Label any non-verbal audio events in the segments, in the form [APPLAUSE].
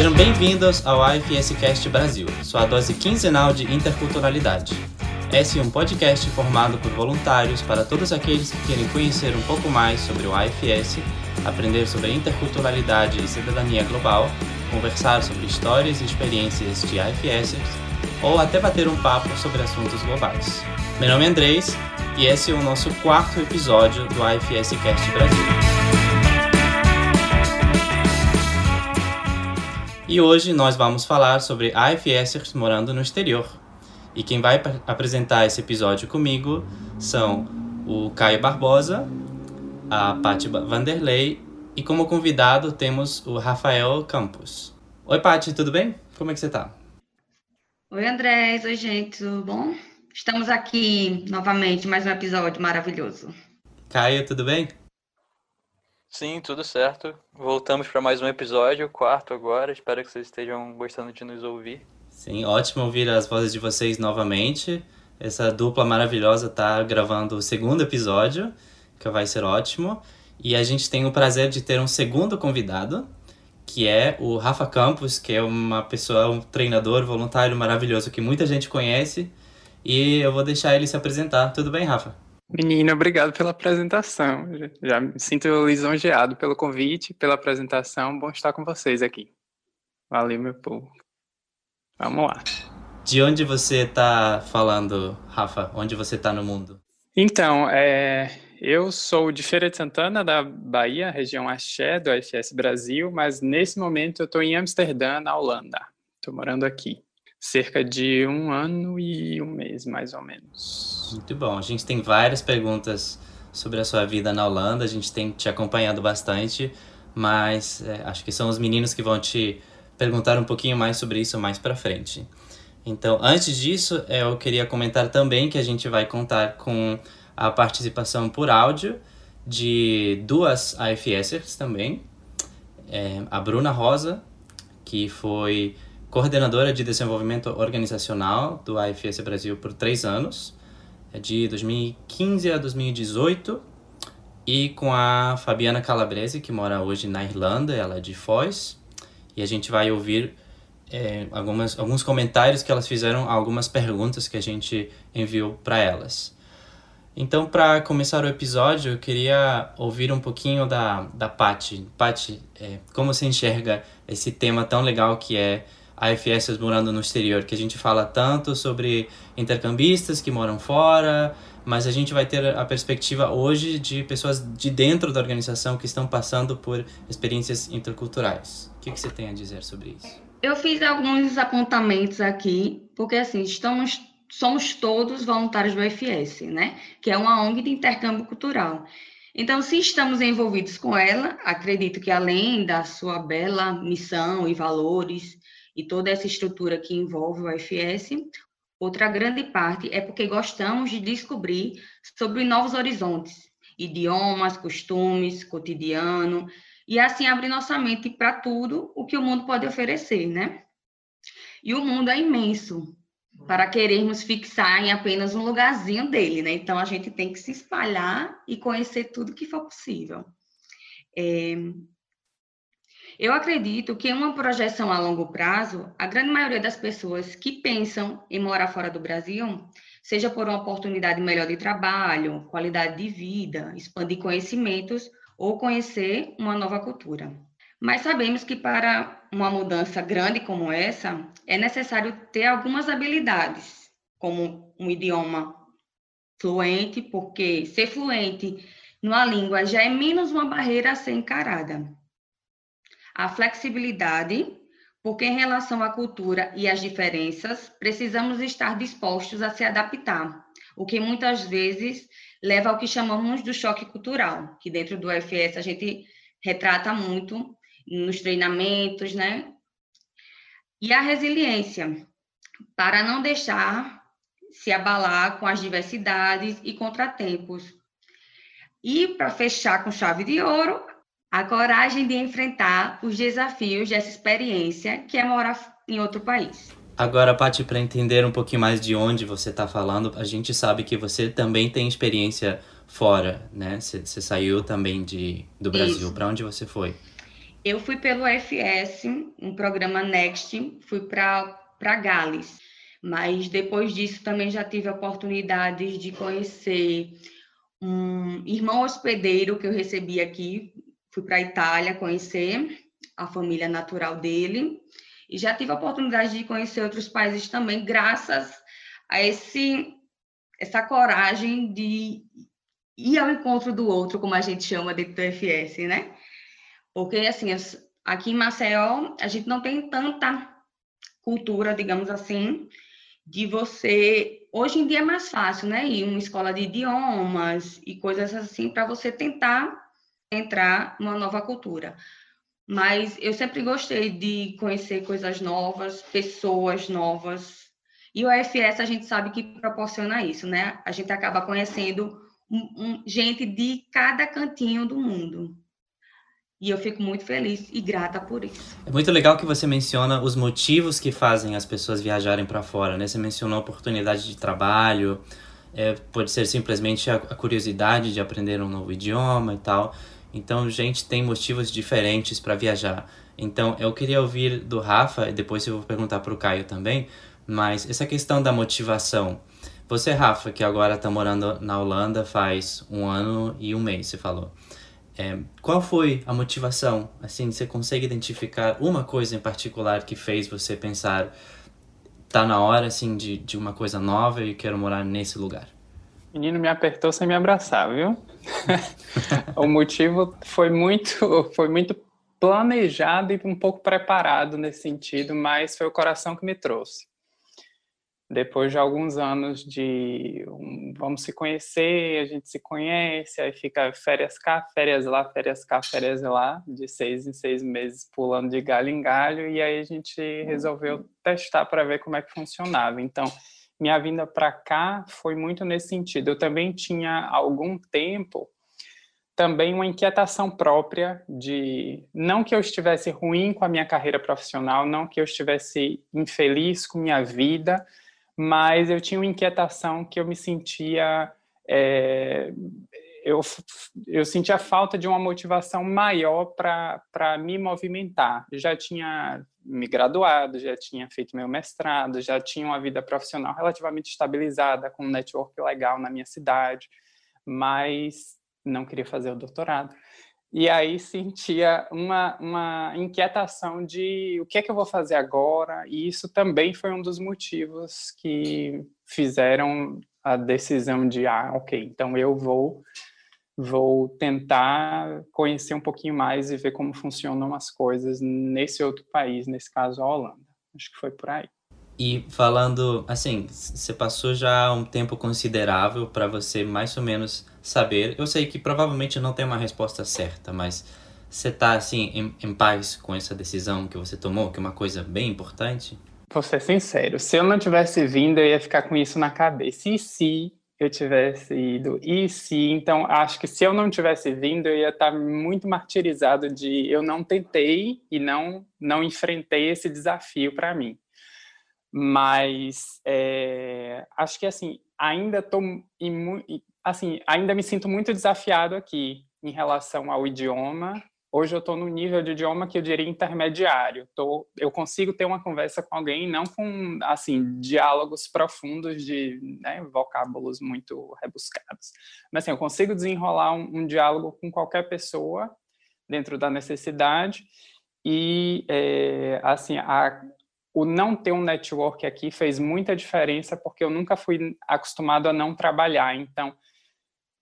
Sejam bem-vindos ao IFS Cast Brasil, sua dose quinzenal de interculturalidade. Esse é um podcast formado por voluntários para todos aqueles que querem conhecer um pouco mais sobre o IFS, aprender sobre interculturalidade e cidadania global, conversar sobre histórias e experiências de IFSers ou até bater um papo sobre assuntos globais. Meu nome é Andrés e esse é o nosso quarto episódio do IFS Cast Brasil. E hoje nós vamos falar sobre IFSers morando no exterior. E quem vai apresentar esse episódio comigo são o Caio Barbosa, a Paty Vanderlei e como convidado temos o Rafael Campos. Oi, Paty, tudo bem? Como é que você tá? Oi, Andrés. Oi, gente, tudo bom? Estamos aqui novamente, mais um episódio maravilhoso. Caio, tudo bem? Sim, tudo certo. Voltamos para mais um episódio, quarto agora. Espero que vocês estejam gostando de nos ouvir. Sim, ótimo ouvir as vozes de vocês novamente. Essa dupla maravilhosa está gravando o segundo episódio, que vai ser ótimo. E a gente tem o prazer de ter um segundo convidado, que é o Rafa Campos, que é uma pessoa, um treinador voluntário maravilhoso que muita gente conhece. E eu vou deixar ele se apresentar. Tudo bem, Rafa? Menino, obrigado pela apresentação. Já me sinto lisonjeado pelo convite, pela apresentação. Bom estar com vocês aqui. Valeu, meu povo. Vamos lá. De onde você está falando, Rafa? Onde você está no mundo? Então, é, eu sou de Feira de Santana, da Bahia, região Axé, do IFS Brasil, mas nesse momento eu estou em Amsterdã, na Holanda. Estou morando aqui. Cerca de um ano e um mês, mais ou menos. Muito bom. A gente tem várias perguntas sobre a sua vida na Holanda. A gente tem te acompanhado bastante, mas é, acho que são os meninos que vão te perguntar um pouquinho mais sobre isso mais para frente. Então, antes disso, eu queria comentar também que a gente vai contar com a participação por áudio de duas AFSers também. É, a Bruna Rosa, que foi coordenadora de desenvolvimento organizacional do AFS Brasil por três anos, é de 2015 a 2018, e com a Fabiana Calabrese, que mora hoje na Irlanda, ela é de Foz, e a gente vai ouvir é, algumas, alguns comentários que elas fizeram, algumas perguntas que a gente enviou para elas. Então, para começar o episódio, eu queria ouvir um pouquinho da, da Paty. Paty, é, como você enxerga esse tema tão legal que é AFS morando no exterior, que a gente fala tanto sobre intercambistas que moram fora, mas a gente vai ter a perspectiva hoje de pessoas de dentro da organização que estão passando por experiências interculturais. O que, que você tem a dizer sobre isso? Eu fiz alguns apontamentos aqui, porque assim, estamos, somos todos voluntários do IFS, né? Que é uma ONG de intercâmbio cultural. Então, se estamos envolvidos com ela, acredito que além da sua bela missão e valores e toda essa estrutura que envolve o IFS, outra grande parte é porque gostamos de descobrir sobre novos horizontes, idiomas, costumes, cotidiano, e assim abrir nossa mente para tudo o que o mundo pode oferecer, né? E o mundo é imenso para querermos fixar em apenas um lugarzinho dele, né? Então a gente tem que se espalhar e conhecer tudo que for possível. É... Eu acredito que uma projeção a longo prazo, a grande maioria das pessoas que pensam em morar fora do Brasil, seja por uma oportunidade melhor de trabalho, qualidade de vida, expandir conhecimentos ou conhecer uma nova cultura. Mas sabemos que para uma mudança grande como essa, é necessário ter algumas habilidades, como um idioma fluente, porque ser fluente numa língua já é menos uma barreira a ser encarada. A flexibilidade, porque em relação à cultura e às diferenças, precisamos estar dispostos a se adaptar, o que muitas vezes leva ao que chamamos do choque cultural, que dentro do UFS a gente retrata muito nos treinamentos, né? E a resiliência, para não deixar se abalar com as diversidades e contratempos. E para fechar com chave de ouro, a coragem de enfrentar os desafios dessa experiência que é morar em outro país. Agora, Paty, para entender um pouquinho mais de onde você está falando, a gente sabe que você também tem experiência fora, né? Você saiu também de, do Brasil. Para onde você foi? Eu fui pelo FS, um programa Next, fui para Gales. Mas depois disso também já tive a oportunidade de conhecer um irmão hospedeiro que eu recebi aqui. Fui para a Itália conhecer a família natural dele. E já tive a oportunidade de conhecer outros países também, graças a esse, essa coragem de ir ao encontro do outro, como a gente chama dentro do FS, né? Porque, assim, aqui em Maceió, a gente não tem tanta cultura, digamos assim, de você. Hoje em dia é mais fácil, né? Ir uma escola de idiomas e coisas assim, para você tentar entrar numa nova cultura. Mas eu sempre gostei de conhecer coisas novas, pessoas novas. E o AFS a gente sabe que proporciona isso, né? A gente acaba conhecendo um, um, gente de cada cantinho do mundo. E eu fico muito feliz e grata por isso. É muito legal que você menciona os motivos que fazem as pessoas viajarem para fora, né? Você mencionou oportunidade de trabalho, é, pode ser simplesmente a, a curiosidade de aprender um novo idioma e tal. Então, gente tem motivos diferentes para viajar. Então, eu queria ouvir do Rafa, e depois eu vou perguntar para o Caio também, mas essa questão da motivação. Você, Rafa, que agora está morando na Holanda faz um ano e um mês, você falou. É, qual foi a motivação? Assim, você consegue identificar uma coisa em particular que fez você pensar tá na hora assim de, de uma coisa nova e quero morar nesse lugar? Menino me apertou sem me abraçar, viu? [LAUGHS] o motivo foi muito foi muito planejado e um pouco preparado nesse sentido, mas foi o coração que me trouxe depois de alguns anos de um, vamos se conhecer, a gente se conhece, aí fica férias cá, férias lá, férias cá, férias lá, de seis em seis meses pulando de galho em galho, e aí a gente resolveu testar para ver como é que funcionava. Então, minha vinda para cá foi muito nesse sentido. Eu também tinha algum tempo também uma inquietação própria de não que eu estivesse ruim com a minha carreira profissional, não que eu estivesse infeliz com minha vida, mas eu tinha uma inquietação que eu me sentia é, eu, eu sentia falta de uma motivação maior para me movimentar. Já tinha me graduado, já tinha feito meu mestrado, já tinha uma vida profissional relativamente estabilizada, com um network legal na minha cidade, mas não queria fazer o doutorado. E aí sentia uma, uma inquietação de o que é que eu vou fazer agora, e isso também foi um dos motivos que fizeram a decisão de, ah, ok, então eu vou vou tentar conhecer um pouquinho mais e ver como funcionam as coisas nesse outro país, nesse caso a Holanda. Acho que foi por aí. E falando, assim, você passou já um tempo considerável para você mais ou menos saber. Eu sei que provavelmente não tem uma resposta certa, mas você tá assim em, em paz com essa decisão que você tomou, que é uma coisa bem importante? Vou ser sincero, se eu não tivesse vindo, eu ia ficar com isso na cabeça. E se eu tivesse ido? E se? Então, acho que se eu não tivesse vindo, eu ia estar muito martirizado de eu não tentei e não não enfrentei esse desafio para mim mas é, acho que assim ainda estou assim ainda me sinto muito desafiado aqui em relação ao idioma hoje eu estou no nível de idioma que eu diria intermediário tô, eu consigo ter uma conversa com alguém não com assim diálogos profundos de né, vocábulos muito rebuscados mas assim eu consigo desenrolar um, um diálogo com qualquer pessoa dentro da necessidade e é, assim a, o não ter um network aqui fez muita diferença porque eu nunca fui acostumado a não trabalhar. Então,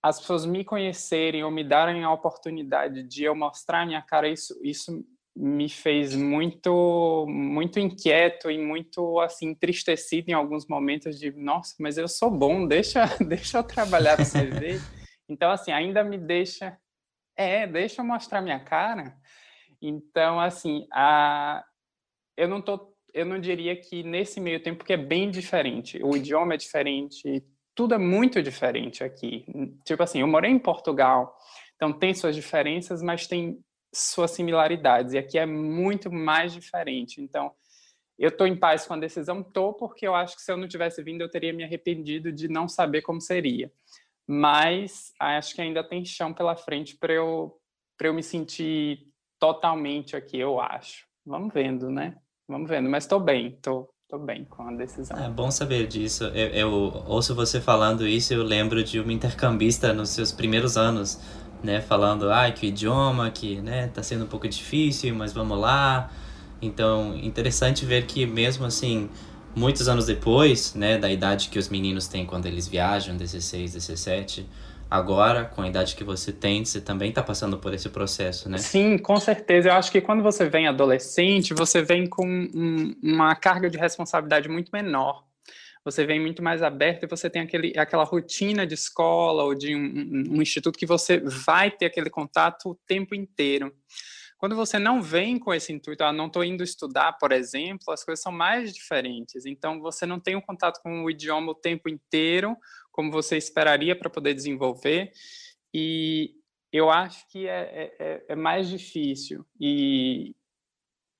as pessoas me conhecerem ou me darem a oportunidade de eu mostrar minha cara, isso, isso me fez muito muito inquieto e muito assim entristecido em alguns momentos de nossa, mas eu sou bom, deixa [LAUGHS] deixa eu trabalhar para você ver. Então assim, ainda me deixa é, deixa eu mostrar minha cara. Então assim, a eu não tô eu não diria que nesse meio tempo, porque é bem diferente. O idioma é diferente, tudo é muito diferente aqui. Tipo assim, eu morei em Portugal, então tem suas diferenças, mas tem suas similaridades. E aqui é muito mais diferente. Então, eu estou em paz com a decisão, tô porque eu acho que se eu não tivesse vindo, eu teria me arrependido de não saber como seria. Mas acho que ainda tem chão pela frente para eu eu me sentir totalmente aqui, eu acho. Vamos vendo, né? Vamos vendo, mas estou bem, estou tô bem com a decisão. É bom saber disso. Eu, eu ouço você falando isso, eu lembro de uma intercambista nos seus primeiros anos, né, falando, ah, que o idioma, que, né, tá sendo um pouco difícil, mas vamos lá. Então, interessante ver que mesmo assim, muitos anos depois, né, da idade que os meninos têm quando eles viajam, 16, 17, agora, com a idade que você tem, você também está passando por esse processo, né? Sim, com certeza. Eu acho que quando você vem adolescente, você vem com um, uma carga de responsabilidade muito menor. Você vem muito mais aberto e você tem aquele, aquela rotina de escola ou de um, um, um instituto que você vai ter aquele contato o tempo inteiro. Quando você não vem com esse intuito, ah, não estou indo estudar, por exemplo, as coisas são mais diferentes. Então, você não tem um contato com o idioma o tempo inteiro, como você esperaria para poder desenvolver. E eu acho que é, é, é, é mais difícil e,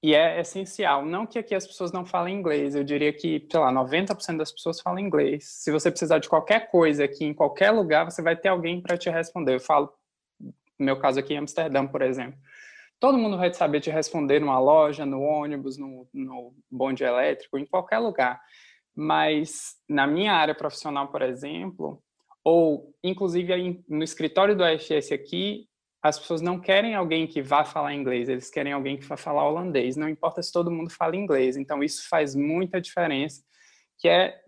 e é essencial. Não que aqui as pessoas não falem inglês, eu diria que, sei lá, 90% das pessoas falam inglês. Se você precisar de qualquer coisa aqui, em qualquer lugar, você vai ter alguém para te responder. Eu falo, no meu caso aqui em Amsterdã, por exemplo. Todo mundo vai saber te responder numa loja, no ônibus, no, no bonde elétrico, em qualquer lugar. Mas na minha área profissional, por exemplo, ou inclusive no escritório do AFS aqui, as pessoas não querem alguém que vá falar inglês, eles querem alguém que vá falar holandês. Não importa se todo mundo fala inglês. Então isso faz muita diferença, que é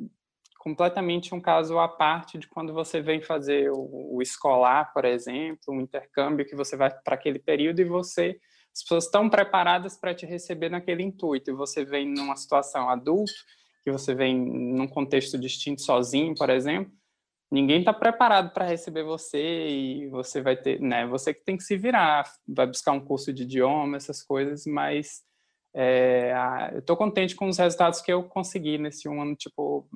completamente um caso à parte de quando você vem fazer o, o escolar, por exemplo, um intercâmbio que você vai para aquele período e você as pessoas estão preparadas para te receber naquele intuito e você vem numa situação adulto, que você vem num contexto distinto sozinho, por exemplo, ninguém está preparado para receber você e você vai ter, né, você que tem que se virar, vai buscar um curso de idioma, essas coisas, mas é, eu estou contente com os resultados que eu consegui nesse um ano, tipo,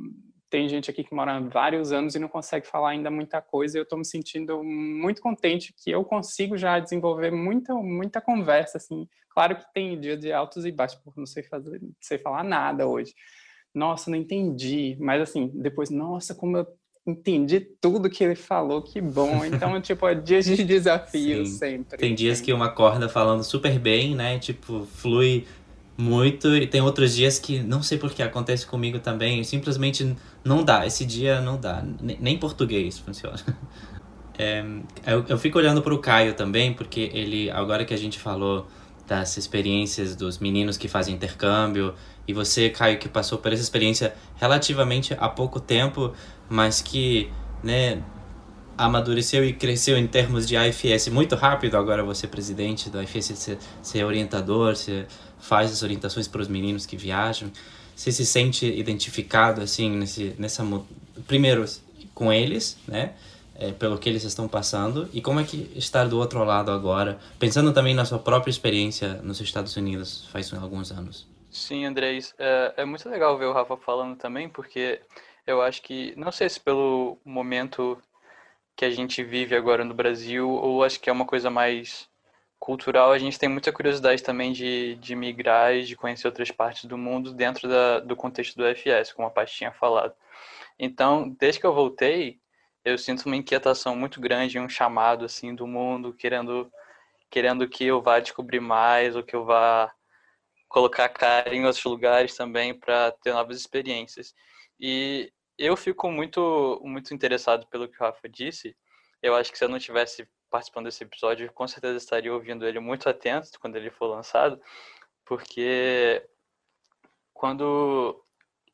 tem gente aqui que mora vários anos e não consegue falar ainda muita coisa. E eu estou me sentindo muito contente que eu consigo já desenvolver muita, muita conversa. Assim, claro que tem dia de altos e baixos, porque não sei fazer, não sei falar nada hoje. Nossa, não entendi. Mas assim, depois, nossa, como eu entendi tudo que ele falou, que bom. Então, [LAUGHS] tipo, é dias de desafio Sim. sempre. Tem dias que uma corda falando super bem, né? Tipo, flui muito e tem outros dias que não sei por que acontece comigo também, simplesmente não dá, esse dia não dá, nem português funciona. [LAUGHS] É, eu, eu fico olhando para o Caio também, porque ele, agora que a gente falou das experiências dos meninos que fazem intercâmbio, e você, Caio, que passou por essa experiência relativamente há pouco tempo, mas que, né, amadureceu e cresceu em termos de AFS muito rápido, agora você é presidente do AFS, ser, ser orientador, ser faz as orientações para os meninos que viajam. Você se sente identificado assim nesse nessa primeiro com eles, né? É, pelo que eles estão passando e como é que estar do outro lado agora, pensando também na sua própria experiência nos Estados Unidos faz alguns anos. Sim, Andrés, é, é muito legal ver o Rafa falando também, porque eu acho que, não sei se pelo momento que a gente vive agora no Brasil, ou acho que é uma coisa mais cultural, a gente tem muita curiosidade também de, de migrar e de conhecer outras partes do mundo dentro da, do contexto do FS, como a Paty tinha falado. Então, desde que eu voltei, eu sinto uma inquietação muito grande, um chamado assim do mundo, querendo querendo que eu vá descobrir mais, ou que eu vá colocar cara em outros lugares também para ter novas experiências. E eu fico muito muito interessado pelo que o Rafa disse. Eu acho que se eu não tivesse participando desse episódio, com certeza estaria ouvindo ele muito atento quando ele for lançado, porque quando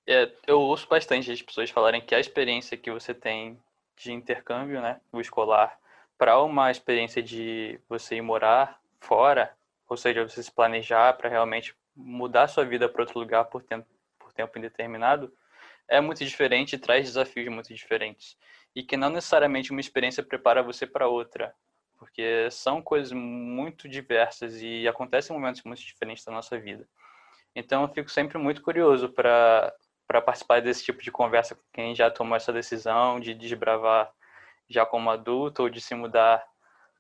é, eu ouço bastante as pessoas falarem que a experiência que você tem de intercâmbio, né, o escolar, para uma experiência de você ir morar fora, ou seja, você se planejar para realmente mudar sua vida para outro lugar por tempo, por tempo indeterminado, é muito diferente e traz desafios muito diferentes. E que não necessariamente uma experiência prepara você para outra porque são coisas muito diversas e acontecem momentos muito diferentes da nossa vida. Então eu fico sempre muito curioso para para participar desse tipo de conversa com quem já tomou essa decisão de desbravar já como adulto ou de se mudar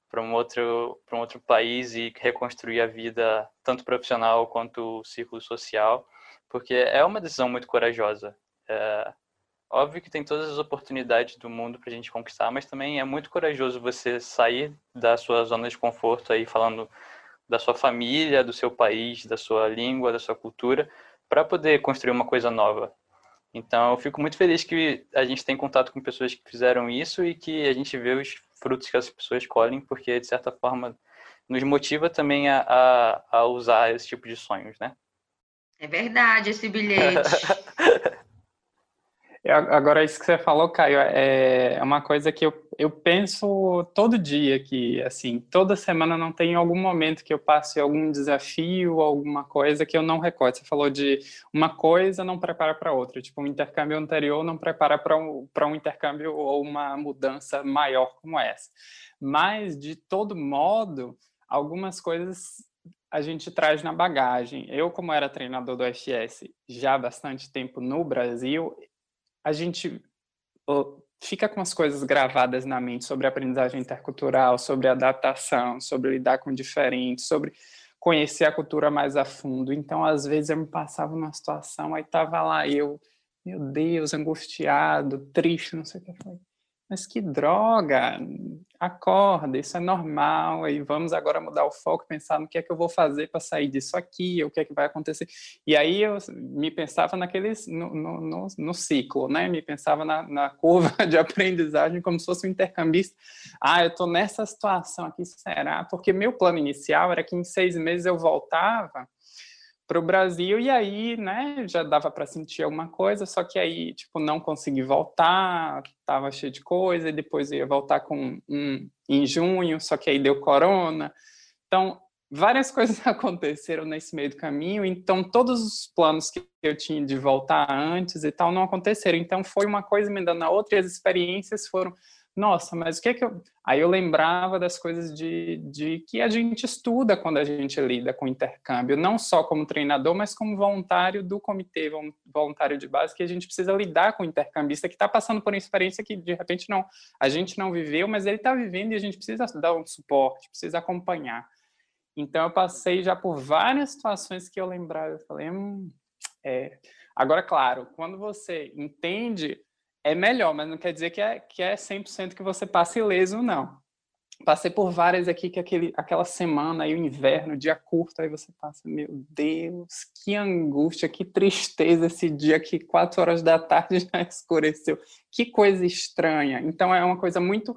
para um outro para um outro país e reconstruir a vida tanto profissional quanto o círculo social, porque é uma decisão muito corajosa. É, Óbvio que tem todas as oportunidades do mundo para a gente conquistar, mas também é muito corajoso você sair da sua zona de conforto aí falando da sua família, do seu país, da sua língua, da sua cultura, para poder construir uma coisa nova. Então, eu fico muito feliz que a gente tem contato com pessoas que fizeram isso e que a gente vê os frutos que as pessoas colhem, porque, de certa forma, nos motiva também a, a, a usar esse tipo de sonhos, né? É verdade, esse bilhete. [LAUGHS] Agora, isso que você falou, Caio, é, é uma coisa que eu, eu penso todo dia, que, assim, toda semana não tem algum momento que eu passe algum desafio, alguma coisa que eu não recorde. Você falou de uma coisa não prepara para outra, tipo, um intercâmbio anterior não prepara para um, um intercâmbio ou uma mudança maior como essa. Mas, de todo modo, algumas coisas a gente traz na bagagem. Eu, como era treinador do FS já há bastante tempo no Brasil, a gente fica com as coisas gravadas na mente sobre aprendizagem intercultural, sobre adaptação, sobre lidar com diferentes, sobre conhecer a cultura mais a fundo. Então, às vezes eu me passava numa situação, aí tava lá eu, meu Deus, angustiado, triste, não sei o que foi mas que droga, acorda, isso é normal, e vamos agora mudar o foco, pensar no que é que eu vou fazer para sair disso aqui, o que é que vai acontecer. E aí eu me pensava naqueles, no, no, no, no ciclo, né? Me pensava na, na, curva [LAUGHS] de aprendizagem como se fosse um intercambista. Ah, eu estou nessa situação aqui, será? Porque meu plano inicial era que em seis meses eu voltava para o Brasil e aí, né, já dava para sentir alguma coisa, só que aí, tipo, não consegui voltar, tava cheio de coisa, e depois ia voltar com um em junho, só que aí deu corona. Então, várias [LAUGHS] coisas aconteceram nesse meio do caminho, então todos os planos que eu tinha de voltar antes e tal não aconteceram. Então foi uma coisa me dando a outra e as experiências foram nossa, mas o que é que eu. Aí eu lembrava das coisas de, de que a gente estuda quando a gente lida com intercâmbio, não só como treinador, mas como voluntário do comitê, voluntário de base, que a gente precisa lidar com o intercambista que está passando por uma experiência que de repente não a gente não viveu, mas ele está vivendo e a gente precisa dar um suporte, precisa acompanhar. Então eu passei já por várias situações que eu lembrava, eu falei, hum, é. Agora, claro, quando você entende é melhor, mas não quer dizer que é, que é 100% que você passe ileso, não. Passei por várias aqui que aquele, aquela semana aí, o inverno, dia curto, aí você passa, meu Deus, que angústia, que tristeza esse dia que quatro horas da tarde [LAUGHS] já escureceu. Que coisa estranha. Então é uma coisa muito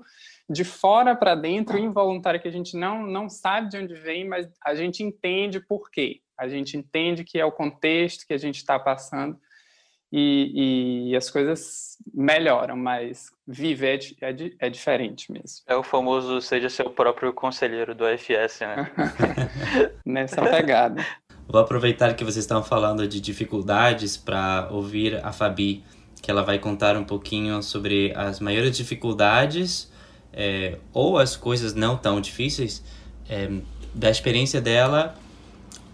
de fora para dentro, involuntária, que a gente não, não sabe de onde vem, mas a gente entende por quê. A gente entende que é o contexto que a gente está passando e, e as coisas melhoram, mas viver é, é, é, diferente mesmo. É o famoso seja seu próprio conselheiro do FS, né? [LAUGHS] Nessa pegada. Vou aproveitar que vocês estão falando de dificuldades para ouvir a Fabi, que ela vai contar um pouquinho sobre as maiores dificuldades é, ou as coisas não tão difíceis é, da experiência dela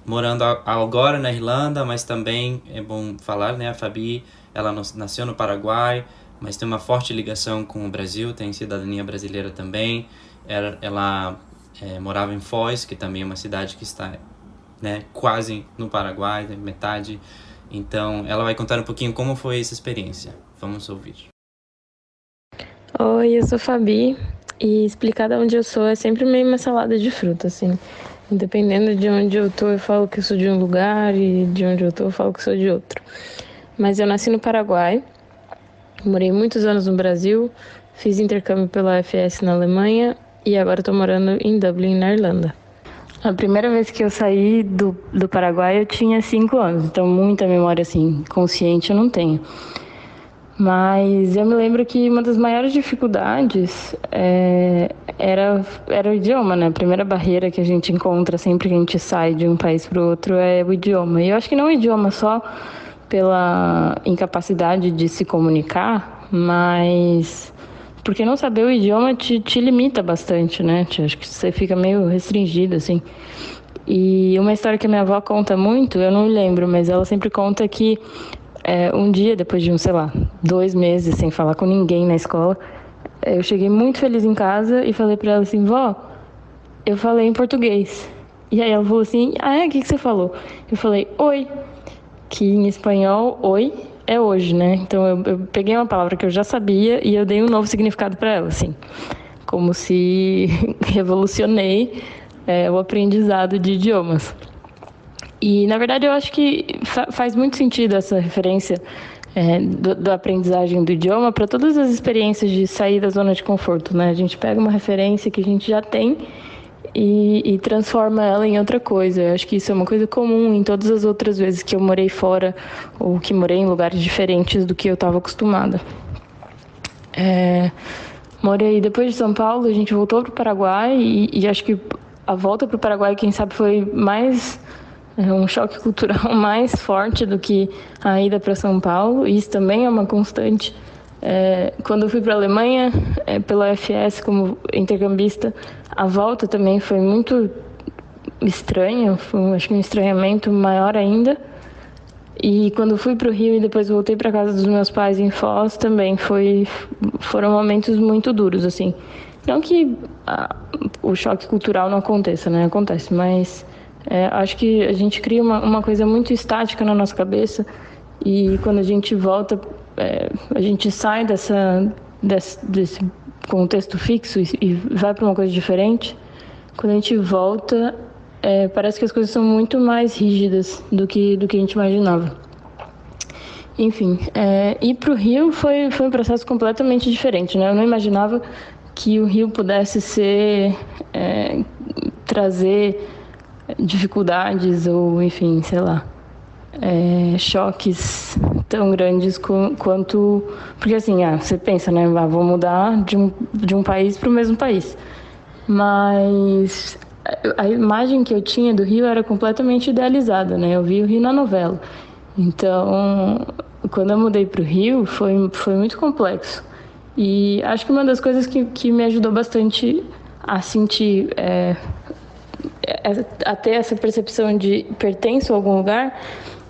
morando agora na Irlanda, mas também é bom falar, né? A Fabi, ela nasceu no Paraguai, mas tem uma forte ligação com o Brasil, tem cidadania brasileira também. Ela, ela é, morava em Foz, que também é uma cidade que está né, quase no Paraguai, metade. Então, ela vai contar um pouquinho como foi essa experiência. Vamos ouvir. Oi, eu sou Fabi e explicar de onde eu sou é sempre meio uma salada de fruta, assim. Dependendo de onde eu tô, eu falo que sou de um lugar e de onde eu tô, eu falo que sou de outro. Mas eu nasci no Paraguai, morei muitos anos no Brasil, fiz intercâmbio pela FS na Alemanha e agora estou morando em Dublin, na Irlanda. A primeira vez que eu saí do, do Paraguai eu tinha cinco anos, então muita memória assim consciente eu não tenho. Mas eu me lembro que uma das maiores dificuldades é, era, era o idioma, né? A primeira barreira que a gente encontra sempre que a gente sai de um país para o outro é o idioma. E eu acho que não o idioma só pela incapacidade de se comunicar, mas porque não saber o idioma te, te limita bastante, né? Acho que você fica meio restringido, assim. E uma história que a minha avó conta muito, eu não lembro, mas ela sempre conta que é, um dia, depois de, um, sei lá, dois meses sem falar com ninguém na escola, é, eu cheguei muito feliz em casa e falei para ela assim, vó, eu falei em português. E aí ela falou assim, ah, é? O que, que você falou? Eu falei, oi. Que em espanhol, oi é hoje, né? Então eu, eu peguei uma palavra que eu já sabia e eu dei um novo significado para ela, assim. Como se [LAUGHS] revolucionei é, o aprendizado de idiomas. E, na verdade, eu acho que fa faz muito sentido essa referência é, do, da aprendizagem do idioma para todas as experiências de sair da zona de conforto. Né? A gente pega uma referência que a gente já tem e, e, transforma ela em outra coisa. Eu acho que isso é uma coisa comum em todas as outras vezes que eu morei fora ou que morei em lugares diferentes do que eu estava acostumada. É, morei depois de São Paulo, a gente voltou para o Paraguai e, e, acho que a volta para o Paraguai, quem sabe, foi mais é, um choque cultural [LAUGHS] mais forte do que a ida para São Paulo. E isso também é uma constante. É, quando eu fui para a Alemanha, é, pela FS como intercambista, a volta também foi muito estranha, foi acho que um estranhamento maior ainda. E quando fui para o Rio e depois voltei para casa dos meus pais em Foz, também foi, foram momentos muito duros, assim. Não que a, o choque cultural não aconteça, né? Acontece, mas é, acho que a gente cria uma, uma coisa muito estática na nossa cabeça e quando a gente volta, é, a gente sai dessa, desse, desse contexto fixo e, e vai para uma coisa diferente. Quando a gente volta, é, parece que as coisas são muito mais rígidas do que, do que a gente imaginava. Enfim, é, ir para o Rio foi, foi um processo completamente diferente. Né? Eu não imaginava que o Rio pudesse ser é, trazer dificuldades ou, enfim, sei lá, é, choques tão grandes quanto. Porque assim, ah, você pensa, né? Ah, vou mudar de um, de um país para o mesmo país. Mas a imagem que eu tinha do Rio era completamente idealizada, né? Eu vi o Rio na novela. Então, quando eu mudei para o Rio, foi, foi muito complexo. E acho que uma das coisas que, que me ajudou bastante a sentir, é, a ter essa percepção de pertenço a algum lugar,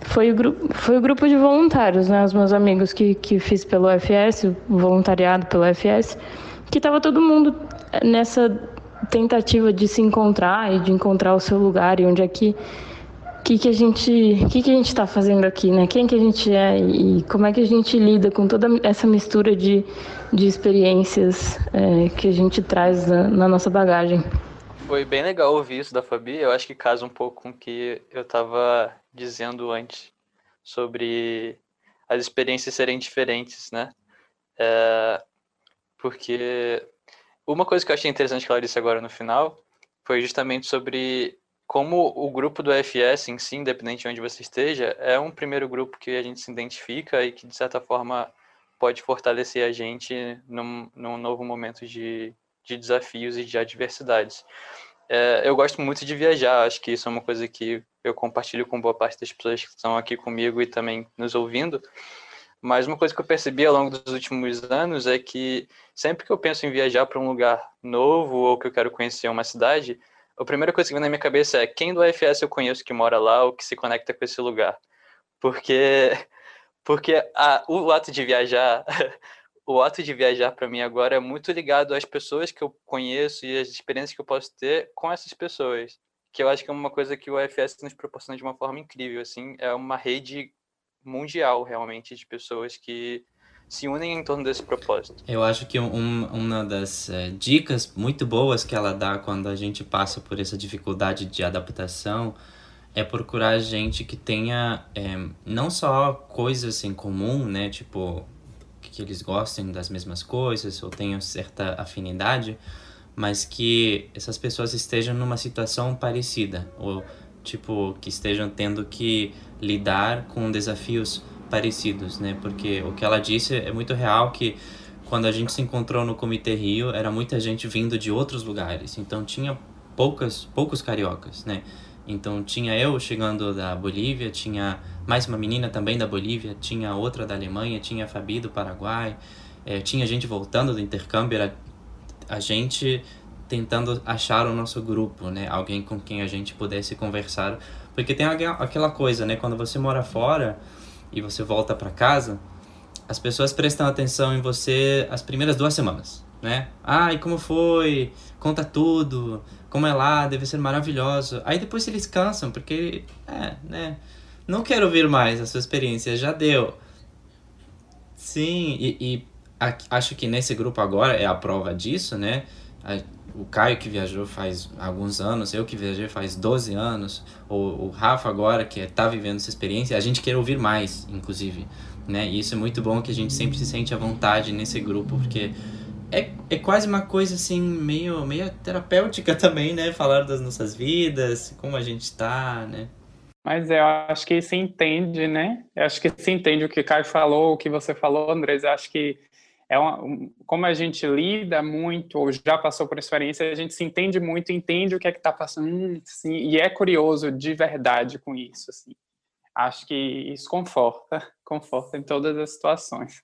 foi o, grupo, foi o grupo de voluntários, né? Os meus amigos que, que fiz pelo FS, voluntariado pelo FS, que estava todo mundo nessa tentativa de se encontrar e de encontrar o seu lugar e onde é que que que a gente que que a gente está fazendo aqui né quem que a gente é e como é que a gente lida com toda essa mistura de, de experiências é, que a gente traz na, na, nossa bagagem foi bem legal ouvir isso da Fabi. Eu acho que casa um pouco com o que eu estava dizendo antes sobre as experiências serem diferentes né? É, porque uma coisa que eu achei interessante que ela disse agora no final foi justamente sobre como o grupo do FS em si, independente de onde você esteja, é um primeiro grupo que a gente se identifica e que, de certa forma, pode fortalecer a gente num, num novo momento de, de desafios e de adversidades. É, eu gosto muito de viajar, acho que isso é uma coisa que eu compartilho com boa parte das pessoas que estão aqui comigo e também nos ouvindo. Mas uma coisa que eu percebi ao longo dos últimos anos é que sempre que eu penso em viajar para um lugar novo ou que eu quero conhecer uma cidade, a primeira coisa que vem na minha cabeça é quem do FS eu conheço que mora lá ou que se conecta com esse lugar. Porque porque a, o ato de viajar, [LAUGHS] o ato de viajar para mim agora é muito ligado às pessoas que eu conheço e às experiências que eu posso ter com essas pessoas. Que eu acho que é uma coisa que o FS nos proporciona de uma forma incrível, assim, é uma rede mundial, realmente, de pessoas que se unem em torno desse propósito. Eu acho que um, uma das é, dicas muito boas que ela dá quando a gente passa por essa dificuldade de adaptação é procurar gente que tenha é, não só coisas em comum, né, tipo que eles gostem das mesmas coisas ou tenham certa afinidade, mas que essas pessoas estejam numa situação parecida ou tipo que estejam tendo que lidar com desafios parecidos, né? Porque o que ela disse é muito real que quando a gente se encontrou no Comitê Rio, era muita gente vindo de outros lugares. Então tinha poucas, poucos cariocas, né? Então tinha eu chegando da Bolívia, tinha mais uma menina também da Bolívia, tinha outra da Alemanha, tinha a Fabi do Paraguai, é, tinha gente voltando do intercâmbio, era a gente tentando achar o nosso grupo, né? Alguém com quem a gente pudesse conversar porque tem aquela coisa, né? Quando você mora fora e você volta para casa, as pessoas prestam atenção em você as primeiras duas semanas, né? Ai, como foi? Conta tudo. Como é lá? Deve ser maravilhoso. Aí depois eles cansam, porque, é, né? Não quero ouvir mais a sua experiência, já deu. Sim, e, e a, acho que nesse grupo agora é a prova disso, né? A, o Caio que viajou faz alguns anos, eu que viajei faz 12 anos, o, o Rafa agora que está vivendo essa experiência, a gente quer ouvir mais, inclusive, né? E isso é muito bom que a gente sempre se sente à vontade nesse grupo, porque é, é quase uma coisa assim, meio, meio terapêutica também, né? Falar das nossas vidas, como a gente está, né? Mas eu acho que se entende, né? Eu acho que se entende o que o Caio falou, o que você falou, Andrés. Eu acho que é uma, como a gente lida muito ou já passou por experiência, a gente se entende muito, entende o que é que está passando, hum, sim, e é curioso de verdade com isso, assim. Acho que isso conforta, [LAUGHS] conforta em todas as situações.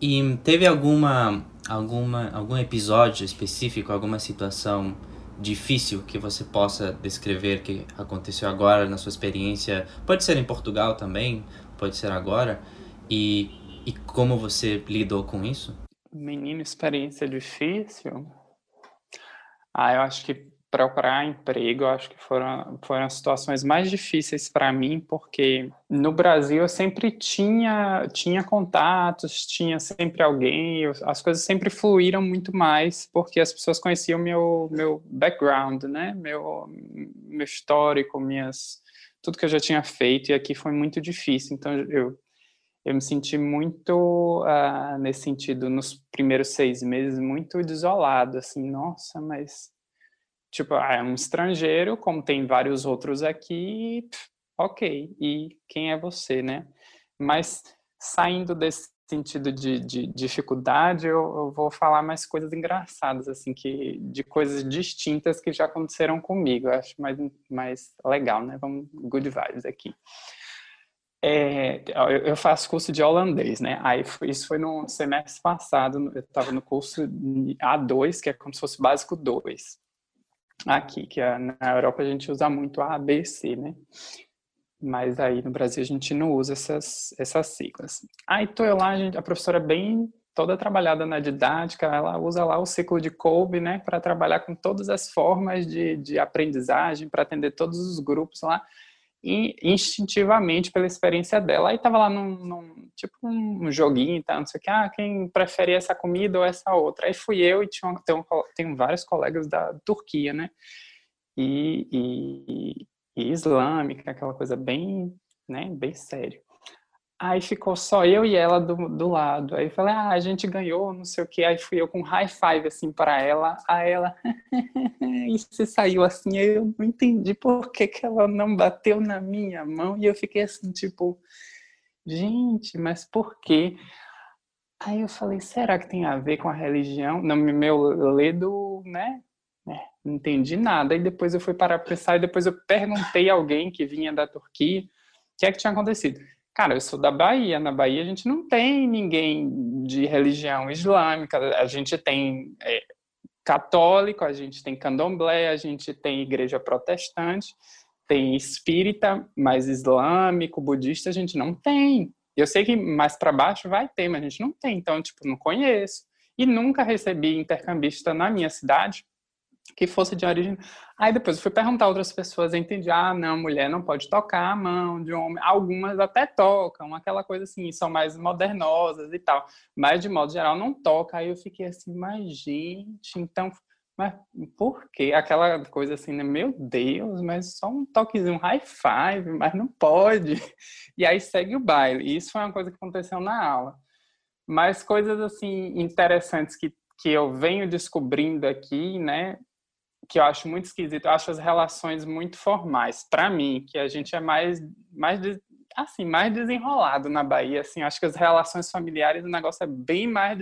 E teve alguma, alguma, algum episódio específico, alguma situação difícil que você possa descrever que aconteceu agora na sua experiência? Pode ser em Portugal também, pode ser agora. E e como você lidou com isso? Menino, experiência difícil. Ah, eu acho que procurar emprego, acho que foram, foram as situações mais difíceis para mim, porque no Brasil eu sempre tinha, tinha contatos, tinha sempre alguém, eu, as coisas sempre fluíram muito mais, porque as pessoas conheciam meu, meu background, né? Meu, meu histórico, minhas, tudo que eu já tinha feito, e aqui foi muito difícil. Então eu eu me senti muito, uh, nesse sentido, nos primeiros seis meses, muito desolado, assim, nossa, mas, tipo, ah, é um estrangeiro, como tem vários outros aqui, ok, e quem é você, né? Mas, saindo desse sentido de, de dificuldade, eu, eu, vou falar mais coisas engraçadas, assim, que, de coisas distintas que já aconteceram comigo, eu acho mais, mais legal, né? Vamos, good vibes aqui. É, eu faço curso de holandês, né? Aí isso foi no semestre passado, eu estava no curso A2, que é como se fosse básico 2. Aqui, que é, na Europa a gente usa muito a ABC, né? Mas aí no Brasil a gente não usa essas, essas siglas. Aí tô eu lá, a, gente, a professora bem toda trabalhada na didática, ela usa lá o ciclo de Kolbe, né, para trabalhar com todas as formas de, de aprendizagem, para atender todos os grupos lá instintivamente pela experiência dela. Aí tava lá num, num tipo um joguinho, tá, não sei o que, ah, quem prefere essa comida ou essa outra? Aí fui eu e tinha, tenho, tenho vários colegas da Turquia, né? E, e, e islâmica, aquela coisa bem, né, bem sério. Aí ficou só eu e ela do, do lado. Aí falei, ah, a gente ganhou, não sei o que. Aí fui eu com high five assim para ela. Aí ela, [LAUGHS] e você saiu assim. Aí eu não entendi por que, que ela não bateu na minha mão. E eu fiquei assim, tipo, gente, mas por quê? Aí eu falei, será que tem a ver com a religião? No meu ledo, né? É, não entendi nada. Aí depois eu fui parar para pensar e depois eu perguntei a alguém que vinha da Turquia o que é que tinha acontecido. Cara, eu sou da Bahia. Na Bahia a gente não tem ninguém de religião islâmica. A gente tem é, católico, a gente tem candomblé, a gente tem igreja protestante, tem espírita, mas islâmico, budista a gente não tem. Eu sei que mais para baixo vai ter, mas a gente não tem. Então, tipo, não conheço. E nunca recebi intercambista na minha cidade que fosse de origem. Aí depois eu fui perguntar a outras pessoas, entendi, ah, não, mulher não pode tocar a mão de homem. Algumas até tocam, aquela coisa assim, são mais modernosas e tal. Mas de modo geral não toca. Aí eu fiquei assim, mas gente, então, mas por quê? Aquela coisa assim, né? Meu Deus, mas só um toquezinho high five, mas não pode. E aí segue o baile. E isso foi uma coisa que aconteceu na aula. Mas coisas assim interessantes que que eu venho descobrindo aqui, né, que eu acho muito esquisito. Eu acho as relações muito formais. Para mim, que a gente é mais, mais assim, mais desenrolado na Bahia. Assim, acho que as relações familiares, o negócio é bem mais,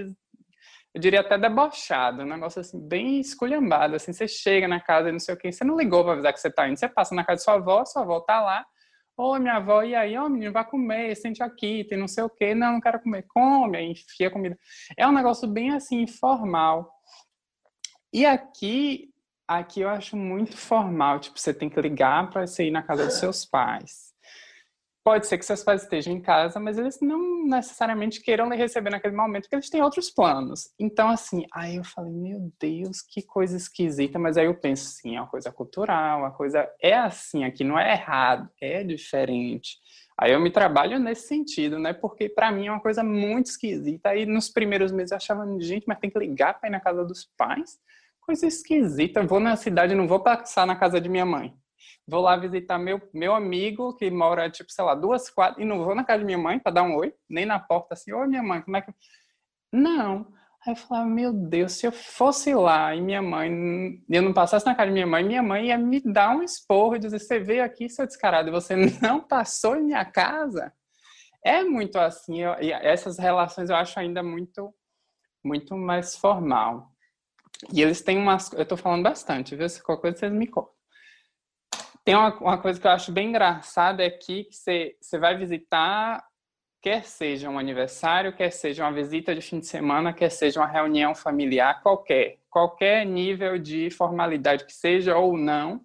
eu diria até debochado, um negócio assim, bem esculhambado. Assim, você chega na casa e não sei o que, você não ligou para avisar que você tá indo. Você passa na casa de sua avó, sua avó tá lá. Oi, minha avó, e aí? Oh, menino, vai comer, sente aqui, tem não sei o quê. Não, não quero comer. Come, aí enfia comida. É um negócio bem assim, informal. E aqui Aqui eu acho muito formal, tipo, você tem que ligar para você ir na casa dos seus pais. Pode ser que seus pais estejam em casa, mas eles não necessariamente queiram lhe receber naquele momento, porque eles têm outros planos. Então, assim, aí eu falei, meu Deus, que coisa esquisita, mas aí eu penso, sim, é uma coisa cultural, uma coisa é assim, aqui não é errado, é diferente. Aí eu me trabalho nesse sentido, né? Porque para mim é uma coisa muito esquisita. Aí nos primeiros meses eu achava, gente, mas tem que ligar para ir na casa dos pais? Coisa esquisita. Vou na cidade, não vou passar na casa de minha mãe. Vou lá visitar meu, meu amigo que mora, tipo, sei lá, duas quadras, e não vou na casa de minha mãe para dar um oi, nem na porta assim, oi minha mãe, como é que. Não. Aí eu falava, meu Deus, se eu fosse lá e minha mãe, eu não passasse na casa de minha mãe, minha mãe ia me dar um esporro e dizer, você veio aqui, seu descarado, e você [LAUGHS] não passou em minha casa? É muito assim, eu, essas relações eu acho ainda muito, muito mais formal. E eles têm umas, eu tô falando bastante, viu? Se qualquer coisa vocês me contam. Tem uma, uma coisa que eu acho bem engraçada aqui, que você, você vai visitar quer seja um aniversário, quer seja uma visita de fim de semana, quer seja uma reunião familiar, qualquer, qualquer nível de formalidade que seja ou não,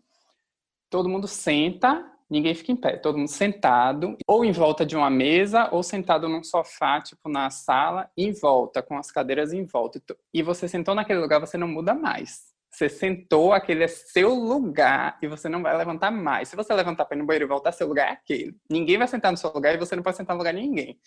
todo mundo senta, ninguém fica em pé, todo mundo sentado, ou em volta de uma mesa, ou sentado num sofá, tipo na sala, em volta, com as cadeiras em volta. E você sentou naquele lugar, você não muda mais. Você sentou, aquele é seu lugar e você não vai levantar mais. Se você levantar para ir no banheiro e voltar, seu lugar é aquele. Ninguém vai sentar no seu lugar e você não pode sentar no lugar de ninguém.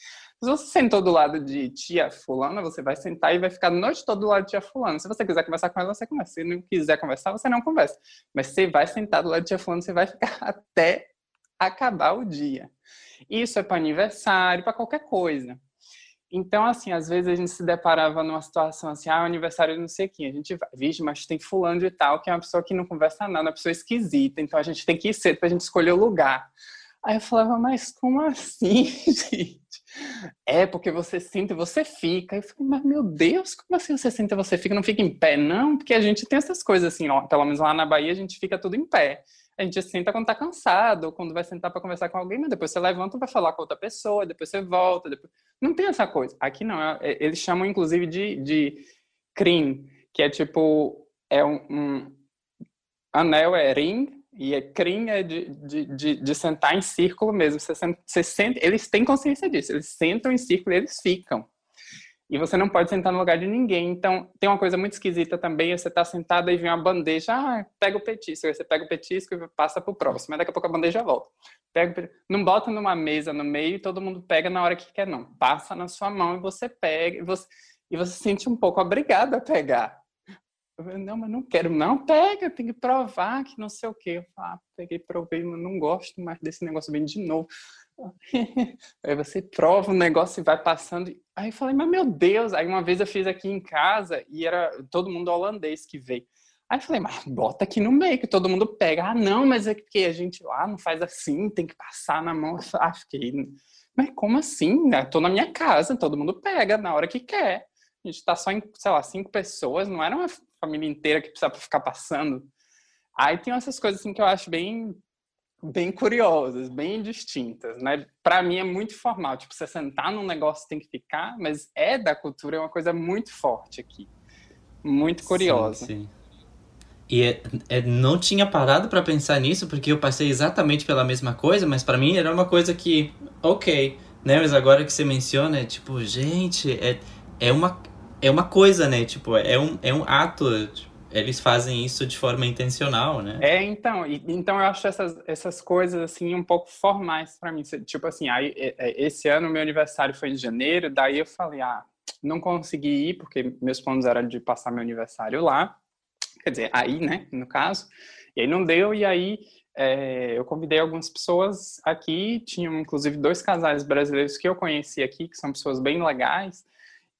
Se você sentou do lado de tia fulana, você vai sentar e vai ficar a noite toda do lado de tia fulana. Se você quiser conversar com ela, você conversa. Se não quiser conversar, você não conversa. Mas você vai sentar do lado de tia fulana, você vai ficar [LAUGHS] até acabar o dia. Isso é para aniversário, para qualquer coisa. Então, assim, às vezes a gente se deparava numa situação assim, ah, o aniversário de não sei quem, a gente vai, vixe, mas tem fulano de tal, que é uma pessoa que não conversa nada, uma pessoa esquisita, então a gente tem que ir cedo pra gente escolher o lugar. Aí eu falava, mas como assim, [LAUGHS] gente? É, porque você senta e você fica. Eu falei, mas meu Deus, como assim você senta e você fica? Não fica em pé, não? Porque a gente tem essas coisas assim, ó, pelo menos lá na Bahia a gente fica tudo em pé a gente senta quando tá cansado, quando vai sentar para conversar com alguém, mas depois você levanta vai falar com outra pessoa, depois você volta. Depois... Não tem essa coisa. Aqui não. É, é, eles chamam, inclusive, de, de CRIM, que é tipo. É um, um anel é ring, e é crim é de, de, de, de, sentar em círculo mesmo. Você, senta, você senta, eles têm consciência disso. Eles sentam em círculo e eles ficam. E você não pode sentar no lugar de ninguém. Então, tem uma coisa muito esquisita também, você está sentado e vem uma bandeja, ah, pega o petisco. Aí você pega o petisco e passa para o próximo. Mas daqui a pouco a bandeja volta. Pega, não bota numa mesa no meio e todo mundo pega na hora que quer, não. Passa na sua mão e você pega. E você, e você se sente um pouco obrigado a pegar. Não, mas não quero. Não, pega, tem que provar que não sei o quê. Eu falo, ah, peguei, provei, mas não gosto mais desse negócio, vem de novo. Aí você prova o negócio e vai passando. Aí eu falei, mas meu Deus. Aí uma vez eu fiz aqui em casa e era todo mundo holandês que veio. Aí eu falei, mas bota aqui no meio que todo mundo pega. Ah, não, mas é que a gente lá não faz assim, tem que passar na mão. Ah, fiquei, mas como assim? Né? Tô na minha casa, todo mundo pega na hora que quer. A gente tá só em, sei lá, cinco pessoas, não era uma família inteira que precisava ficar passando. Aí tem essas coisas assim que eu acho bem bem curiosas, bem distintas, né? Para mim é muito formal, tipo, você sentar num negócio tem que ficar, mas é da cultura, é uma coisa muito forte aqui. Muito curiosa. Sim, sim. E é, é, não tinha parado para pensar nisso, porque eu passei exatamente pela mesma coisa, mas para mim era uma coisa que, ok, né? Mas agora que você menciona, é tipo, gente, é, é, uma, é uma coisa, né? Tipo, é um, é um ato, tipo, eles fazem isso de forma intencional, né? É, então, então eu acho essas, essas coisas assim um pouco formais para mim. Tipo assim, aí esse ano meu aniversário foi em janeiro, daí eu falei, ah, não consegui ir porque meus planos eram de passar meu aniversário lá, quer dizer, aí, né, no caso. E aí não deu e aí é, eu convidei algumas pessoas aqui, tinham inclusive dois casais brasileiros que eu conheci aqui, que são pessoas bem legais,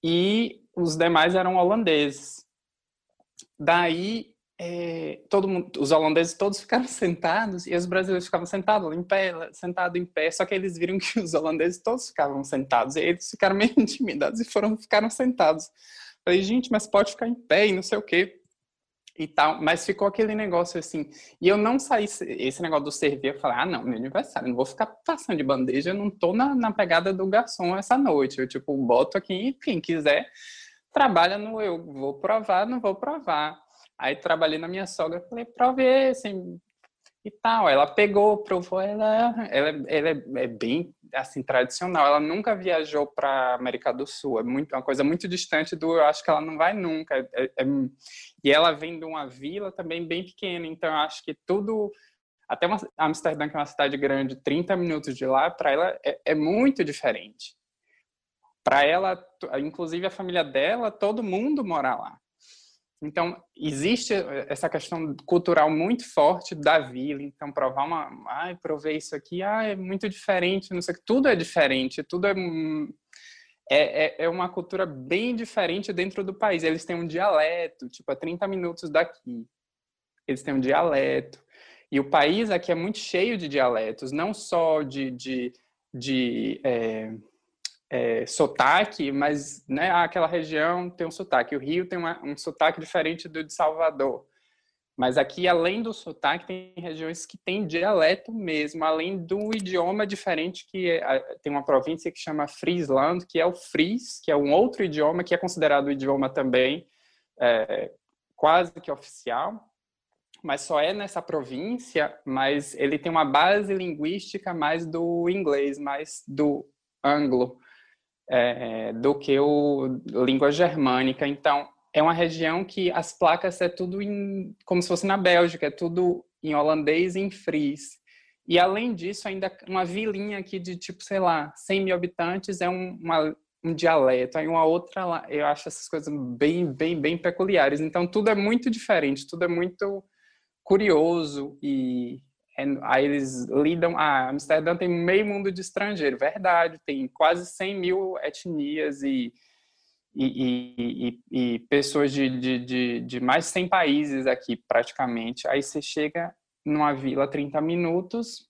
e os demais eram holandeses. Daí, é, todo mundo, os holandeses todos ficaram [LAUGHS] sentados e os brasileiros ficavam sentados em pé, sentado em pé. Só que eles viram que os holandeses todos ficavam sentados e eles ficaram [LAUGHS] meio intimidados e foram ficaram sentados. Falei, gente, mas pode ficar em pé e não sei o quê e tal, mas ficou aquele negócio assim, e eu não saí, esse negócio do servir, eu falei, ah não, meu aniversário, não vou ficar passando de bandeja, eu não tô na, na pegada do garçom essa noite, eu tipo, boto aqui, quem quiser, trabalha no eu vou provar, não vou provar. Aí trabalhei na minha sogra, falei, prove assim, e tal. Ela pegou, provou, ela, ela, ela é, é bem assim tradicional. Ela nunca viajou para América do Sul. É muito, uma coisa muito distante do. Eu acho que ela não vai nunca. É, é, e ela vem de uma vila também bem pequena. Então eu acho que tudo até uma, Amsterdã, que é uma cidade grande, 30 minutos de lá, para ela é, é, muito diferente para ela, inclusive a família dela, todo mundo mora lá. Então, existe essa questão cultural muito forte da vila. Então, provar uma. Ai, provei isso aqui, ah, é muito diferente, não sei. Tudo é diferente, tudo é, é, é, é uma cultura bem diferente dentro do país. Eles têm um dialeto, tipo, a 30 minutos daqui. Eles têm um dialeto. E o país aqui é muito cheio de dialetos, não só de. de, de é, é, sotaque, mas né, aquela região tem um sotaque. O Rio tem uma, um sotaque diferente do de Salvador. Mas aqui, além do sotaque, tem regiões que têm dialeto mesmo, além do idioma diferente, que é, tem uma província que chama Friesland, que é o Fries, que é um outro idioma que é considerado o idioma também é, quase que oficial, mas só é nessa província, mas ele tem uma base linguística mais do inglês, mais do anglo é, do que o língua germânica. Então, é uma região que as placas é tudo em, como se fosse na Bélgica, é tudo em holandês e em fries. E além disso, ainda uma vilinha aqui de tipo, sei lá, 100 mil habitantes é um, uma, um dialeto. Aí uma outra lá, eu acho essas coisas bem, bem, bem peculiares. Então tudo é muito diferente, tudo é muito curioso e aí eles lidam. Ah, Amsterdã tem meio mundo de estrangeiro, verdade, tem quase 100 mil etnias e, e, e, e pessoas de, de, de, de, mais de 100 países aqui, praticamente. Aí você chega numa vila 30 minutos,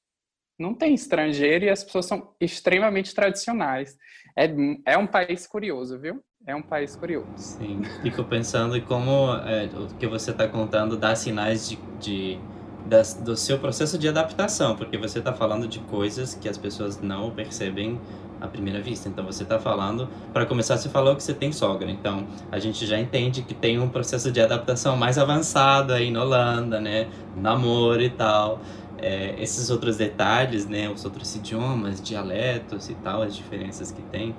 não tem estrangeiro e as pessoas são extremamente tradicionais. É, é um país curioso, viu? É um país curioso. Sim, fico pensando em como é, o que você está contando dá sinais de, de das, do seu processo de adaptação, porque você está falando de coisas que as pessoas não percebem à primeira vista. Então você está falando, para começar, você falou que você tem sogra. Então a gente já entende que tem um processo de adaptação mais avançado aí na Holanda, né? Namoro e tal. É, esses outros detalhes, né? Os outros idiomas, dialetos e tal, as diferenças que tem.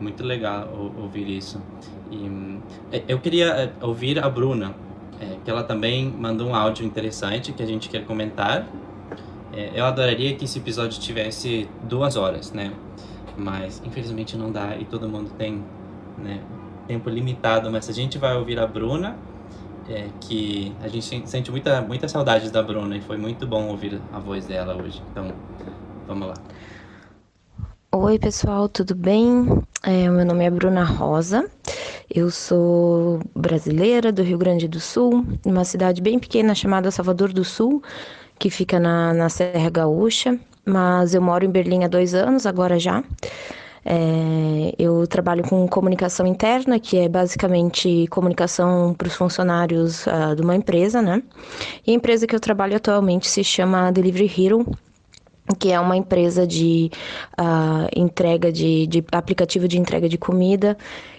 Muito legal ouvir isso. E, é, eu queria é, ouvir a Bruna é, que ela também mandou um áudio interessante que a gente quer comentar. É, eu adoraria que esse episódio tivesse duas horas, né? Mas infelizmente não dá e todo mundo tem né, tempo limitado. Mas a gente vai ouvir a Bruna, é, que a gente sente muita, muita saudade da Bruna e foi muito bom ouvir a voz dela hoje. Então, vamos lá. Oi, pessoal, tudo bem? É, meu nome é Bruna Rosa. Eu sou brasileira do Rio Grande do Sul, uma cidade bem pequena chamada Salvador do Sul, que fica na, na Serra Gaúcha, mas eu moro em Berlim há dois anos, agora já. É, eu trabalho com comunicação interna, que é basicamente comunicação para os funcionários uh, de uma empresa, né? E a empresa que eu trabalho atualmente se chama Delivery Hero, que é uma empresa de uh, entrega de, de, aplicativo de entrega de comida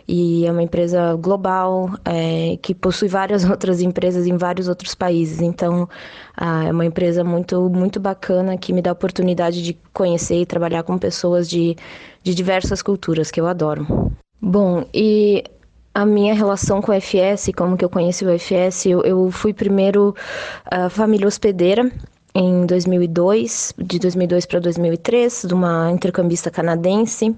e é uma empresa global é, que possui várias [LAUGHS] outras empresas em vários outros países. Então uh, é uma empresa muito muito bacana que me dá a oportunidade de conhecer e trabalhar com pessoas de, de diversas culturas que eu adoro. Bom, e a minha relação com o FS, como que eu conheci o FS, eu, eu fui primeiro uh, família hospedeira em 2002, de 2002 para 2003, de uma intercambista canadense.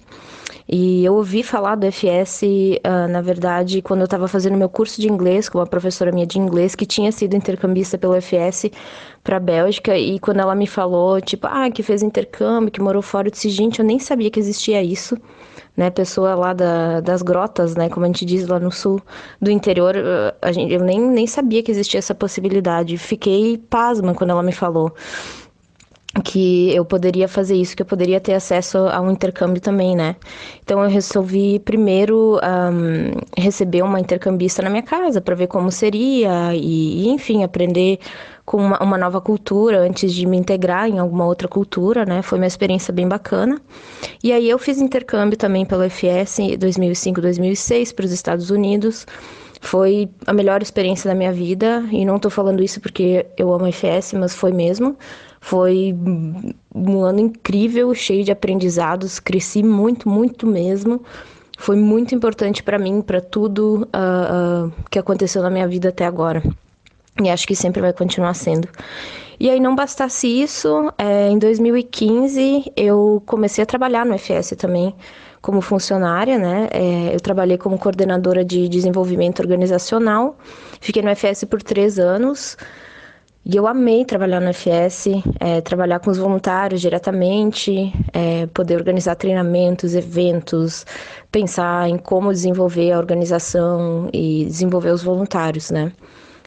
E eu ouvi falar do FS, uh, ah, na verdade, quando eu estava fazendo meu curso de inglês com uma professora minha de inglês que tinha sido intercambista pelo FS para a Bélgica. E quando ela me falou, tipo, ah, que fez intercâmbio, que morou fora, eu disse, gente, eu nem sabia que existia isso né, pessoa lá da, das grotas, né, como a gente diz lá no sul do interior, eh, a gente, eu nem, nem sabia que existia essa possibilidade. Fiquei pasma quando ela me falou que eu poderia fazer isso, que eu poderia ter acesso a um intercâmbio também, né? Então eu resolvi primeiro um, receber uma intercambista na minha casa para ver como seria e, enfim, aprender com uma, uma, nova cultura antes de me integrar em alguma outra cultura, né? Foi uma experiência bem bacana. E aí eu fiz intercâmbio também pelo FS 2005-2006 para os Estados Unidos. Foi a melhor experiência da minha vida e não estou falando isso porque eu amo a FS, mas foi mesmo. Foi um ano incrível, cheio de aprendizados, cresci muito, muito mesmo. Foi muito importante para mim, para tudo uh, uh, que aconteceu na minha vida até agora. E acho que sempre vai continuar sendo. E aí, não bastasse isso, é, em 2015 eu comecei a trabalhar no FS também como funcionária, né? É, eu trabalhei como coordenadora de desenvolvimento organizacional, fiquei no FS por três anos. E eu amei trabalhar no FS, é, trabalhar com os voluntários diretamente, é, poder organizar treinamentos, eventos, pensar em como desenvolver a organização e desenvolver os voluntários, né?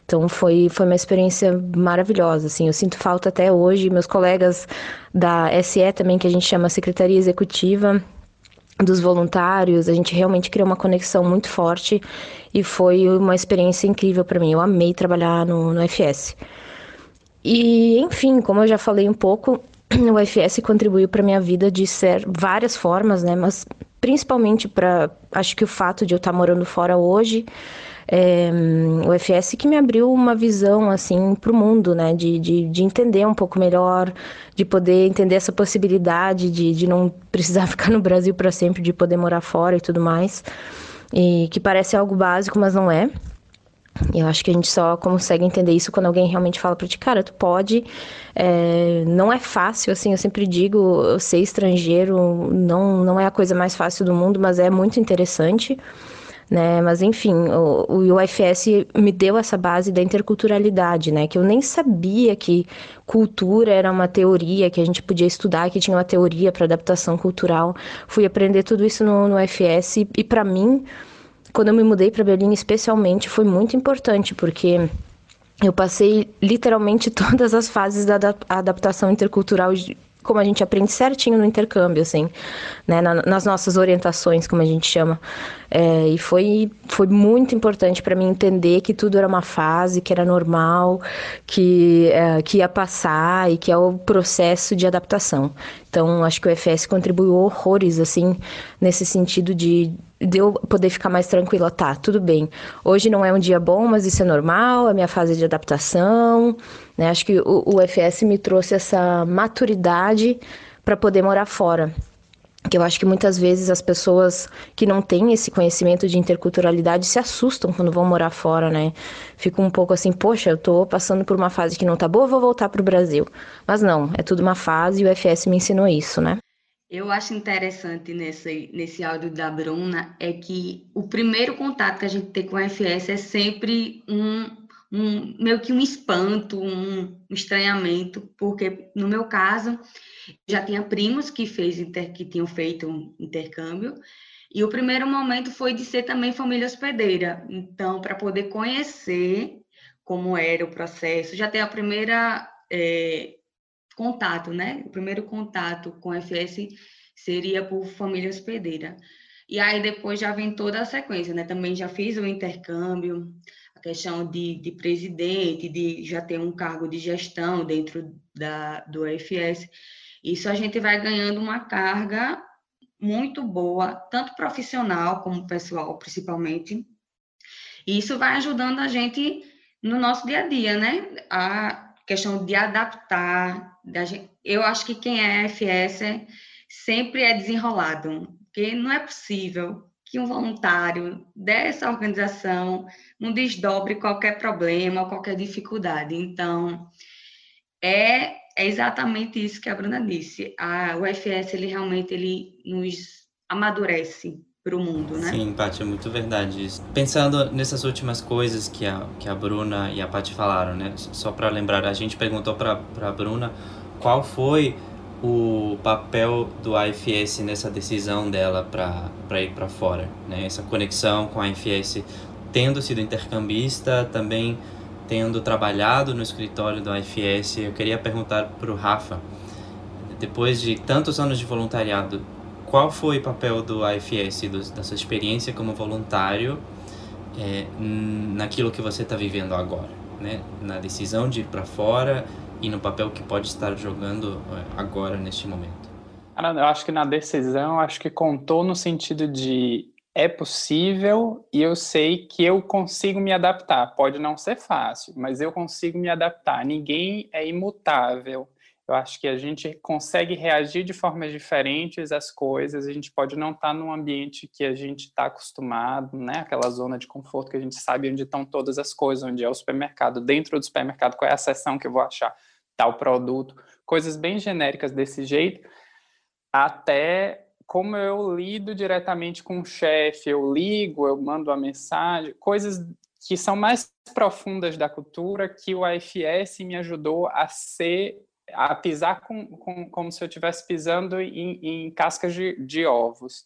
Então foi, foi uma experiência maravilhosa, assim, eu sinto falta até hoje, meus colegas da SE também, que a gente chama Secretaria Executiva, dos voluntários, a gente realmente criou uma conexão muito forte e foi uma experiência incrível para mim, eu amei trabalhar no, no FS. E, enfim, como eu já falei um pouco, [CLEARS THROAT] o FS contribuiu para minha vida de ser várias formas, né? Mas principalmente para, acho que o fato de eu estar tá morando fora hoje, é, o FS que me abriu uma visão assim para o mundo, né? De, de, de, entender um pouco melhor, de poder entender essa possibilidade de, de não precisar [LAUGHS] ficar no Brasil para sempre, de poder morar fora e tudo mais. E que parece algo básico, mas não é. Eu acho que a gente só consegue entender isso quando alguém realmente fala para ti, cara, tu pode. É, não é fácil, assim, eu sempre digo, ser estrangeiro não, não é a coisa mais fácil do mundo, mas é muito interessante. Né? Mas enfim, o, o UFS me deu essa base da interculturalidade, né? Que eu nem sabia que cultura era uma teoria que a gente podia estudar, que tinha uma teoria para adaptação cultural. Fui aprender tudo isso no, no UFS e, e para mim quando eu me mudei para Berlim, especialmente, foi muito importante, porque eu passei literalmente [LAUGHS] todas as fases da adaptação intercultural como a gente aprende certinho no intercâmbio, assim, né, nas nossas orientações, como a gente chama. É, e foi, foi muito importante para mim entender que tudo era uma fase, que era normal, que, é, que ia passar e que é o processo de adaptação. Então, acho que o FS contribuiu horrores, assim, nesse sentido de, de eu poder ficar mais tranquila. Tá, tudo bem. Hoje não é um dia bom, mas isso é normal, é minha fase de adaptação. Né? Acho que o, o FS me trouxe essa maturidade para poder morar fora que eu acho que muitas vezes as pessoas que não têm esse conhecimento de interculturalidade se assustam quando vão morar fora, né? Fico um pouco assim, poxa, eu tô passando por uma fase que não tá boa, vou voltar pro Brasil. Mas não, é tudo uma fase e o FS me ensinou isso, né? Eu acho interessante nesse, nesse áudio da Bruna é que o primeiro contato que a gente tem com o FS é sempre um um, meio que um espanto, um estranhamento, porque no meu caso já tinha primos que fez inter, que tinham feito um intercâmbio e o primeiro momento foi de ser também família hospedeira. Então, para poder conhecer como era o processo, já ter a primeira é, contato, né? O primeiro contato com o FS seria por família hospedeira. E aí depois já vem toda a sequência, né? Também já fiz o intercâmbio, questão de, de presidente, de já ter um cargo de gestão dentro da, do EFS, isso a gente vai ganhando uma carga muito boa, tanto profissional como pessoal, principalmente. E isso vai ajudando a gente no nosso dia a dia, né? A questão de adaptar. Eu acho que quem é FS sempre é desenrolado, porque não é possível que um voluntário dessa organização não desdobre qualquer problema, qualquer dificuldade. Então, é, é exatamente isso que a Bruna disse. A UFS, ele realmente ele nos amadurece para o mundo, né? Sim, Paty, é muito verdade isso. Pensando nessas últimas coisas que a, que a Bruna e a Paty falaram, né? Só para lembrar, a gente perguntou para a Bruna qual foi o papel do AFS nessa decisão dela para ir para fora, né? Essa conexão com a AFS, tendo sido intercambista, também tendo trabalhado no escritório do AFS, eu queria perguntar para o Rafa, depois de tantos anos de voluntariado, qual foi o papel do AFS, do, da sua experiência como voluntário, é, naquilo que você está vivendo agora, né? Na decisão de ir para fora e no papel que pode estar jogando é, agora, neste momento? Eu acho que na decisão, acho que contou no sentido de é possível e eu sei que eu consigo me adaptar. Pode não ser fácil, mas eu consigo me adaptar. Ninguém é imutável. Eu acho que a gente consegue reagir de formas diferentes às coisas. A gente pode não estar num ambiente que a gente está acostumado, né? Aquela zona de conforto que a gente sabe onde estão todas as coisas, onde é o supermercado. Dentro do supermercado, qual é a seção que eu vou achar tal produto? Coisas bem genéricas desse jeito, até como eu lido diretamente com o chefe, eu ligo, eu mando uma mensagem, coisas que são mais profundas da cultura que o AFS me ajudou a ser a pisar com, com, como se eu estivesse pisando em, em cascas de, de, ovos.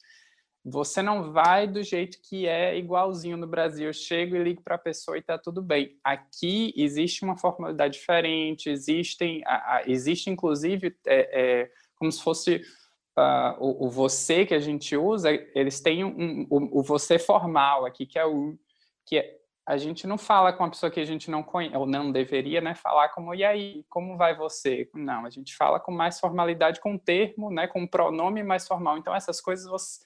Você não vai do jeito que é igualzinho no Brasil. Eu chego e ligo para a pessoa e está tudo bem. Aqui existe uma formalidade diferente, existem, a, a, existe inclusive é, é, como se fosse uh, o, o, você que a gente usa, eles têm um, um, o, o você formal aqui, que é o que é, a gente não fala com a pessoa que a gente não conhece, ou não deveria, né, falar como, e aí, como vai você? Não, a gente fala com mais formalidade, com um termo, né, com um pronome mais formal. Então, essas coisas você,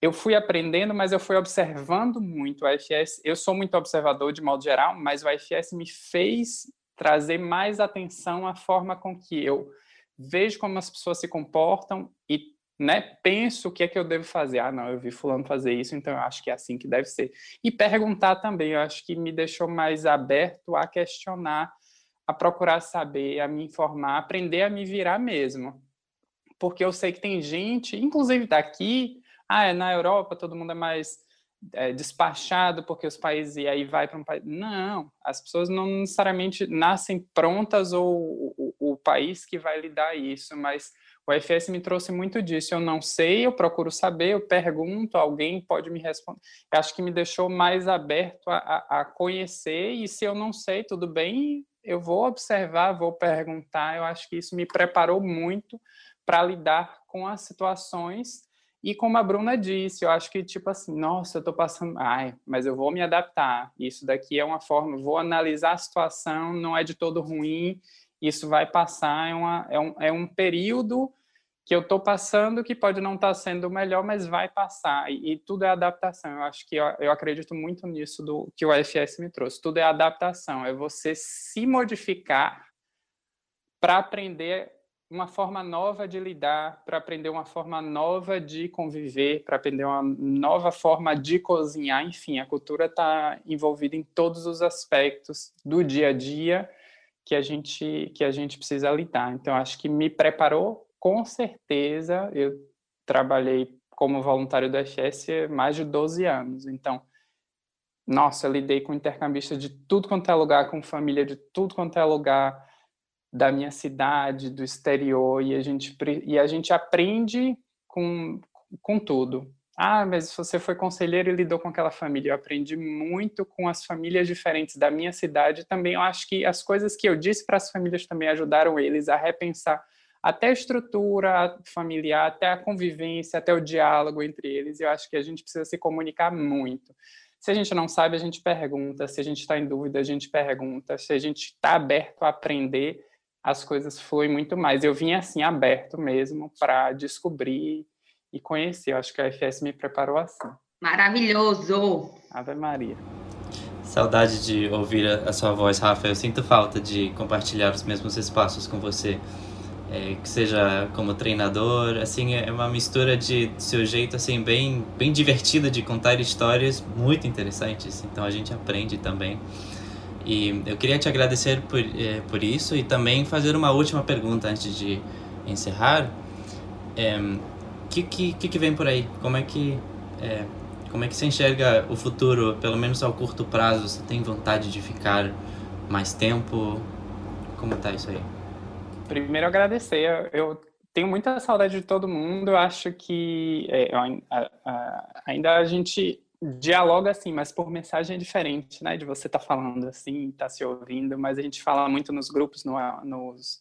eu fui aprendendo, mas eu fui observando muito. O IFS, eu sou muito observador de modo geral, mas o IFS me fez trazer mais atenção à forma com que eu vejo como as pessoas se comportam e né, penso o que é que eu devo fazer. Ah, não, eu vi fulano fazer isso, então eu acho que é assim que deve ser. E perguntar também, eu acho que me deixou mais aberto a questionar, a procurar saber, a me informar, aprender a me virar mesmo. Porque eu sei que tem gente, inclusive daqui, ah, é na Europa todo mundo é mais é, despachado porque os países e aí vai para um país. Não, as pessoas não necessariamente nascem prontas ou o, o, o país que vai lhe dar isso, mas o IFS me trouxe muito disso. Eu não sei, eu procuro saber, eu pergunto, alguém pode me responder. Eu acho que me deixou mais aberto a, a, a conhecer, e se eu não sei, tudo bem, eu vou observar, vou perguntar. Eu acho que isso me preparou muito para lidar com as situações. E como a Bruna disse, eu acho que tipo assim, nossa, eu estou passando, ai, mas eu vou me adaptar. Isso daqui é uma forma, vou analisar a situação, não é de todo ruim, isso vai passar, é, uma, é, um, é um período que eu estou passando que pode não estar tá sendo o melhor, mas vai passar. E, e, tudo é adaptação. Eu acho que eu, eu, acredito muito nisso do que o IFS me trouxe. Tudo é adaptação, é você se modificar para aprender uma forma nova de lidar, para aprender uma forma nova de conviver, para aprender uma nova forma de cozinhar. Enfim, a cultura está envolvida em todos os aspectos do dia a dia que a gente que a gente precisa lidar. Então, acho que me preparou com certeza eu trabalhei como voluntário do FS mais de 12 anos. Então, nossa, eu lidei com intercambistas de tudo quanto é lugar, com família de tudo quanto é lugar da minha cidade, do exterior, e a gente, e a gente aprende com, com tudo. Ah, mas você foi conselheiro e lidou com aquela família. Eu aprendi muito com as famílias diferentes da minha cidade. Também eu acho que as coisas que eu disse para as famílias também ajudaram eles a repensar até a estrutura familiar, até a convivência, até o diálogo entre eles. Eu acho que a gente precisa se comunicar muito. Se a gente não sabe, a gente pergunta. Se a gente está em dúvida, a gente pergunta. Se a gente está aberto a aprender, as coisas fluem muito mais. Eu vim assim, aberto mesmo, para descobrir e conhecer. Eu acho que a FS me preparou assim. Maravilhoso! Ave Maria. Saudade de ouvir a sua voz, Rafa. Eu sinto falta de compartilhar os mesmos espaços com você é, que seja como treinador, assim, é uma mistura de seu jeito, assim, bem, bem divertida de contar histórias muito interessantes, então a gente aprende também. E eu queria te agradecer por, é, por isso e também fazer uma última pergunta antes de encerrar. É, que, que, que vem por aí? Como é que... É, como é que você enxerga o futuro, pelo menos ao curto prazo? Você tem vontade de ficar mais tempo? Como tá isso aí? primeiro agradecer. Eu tenho muita saudade de todo mundo. Eu acho que é, a, a, ainda a gente dialoga assim, mas por mensagem é diferente, né? De você estar tá falando assim, estar tá se ouvindo. Mas a gente fala muito nos grupos, no, nos,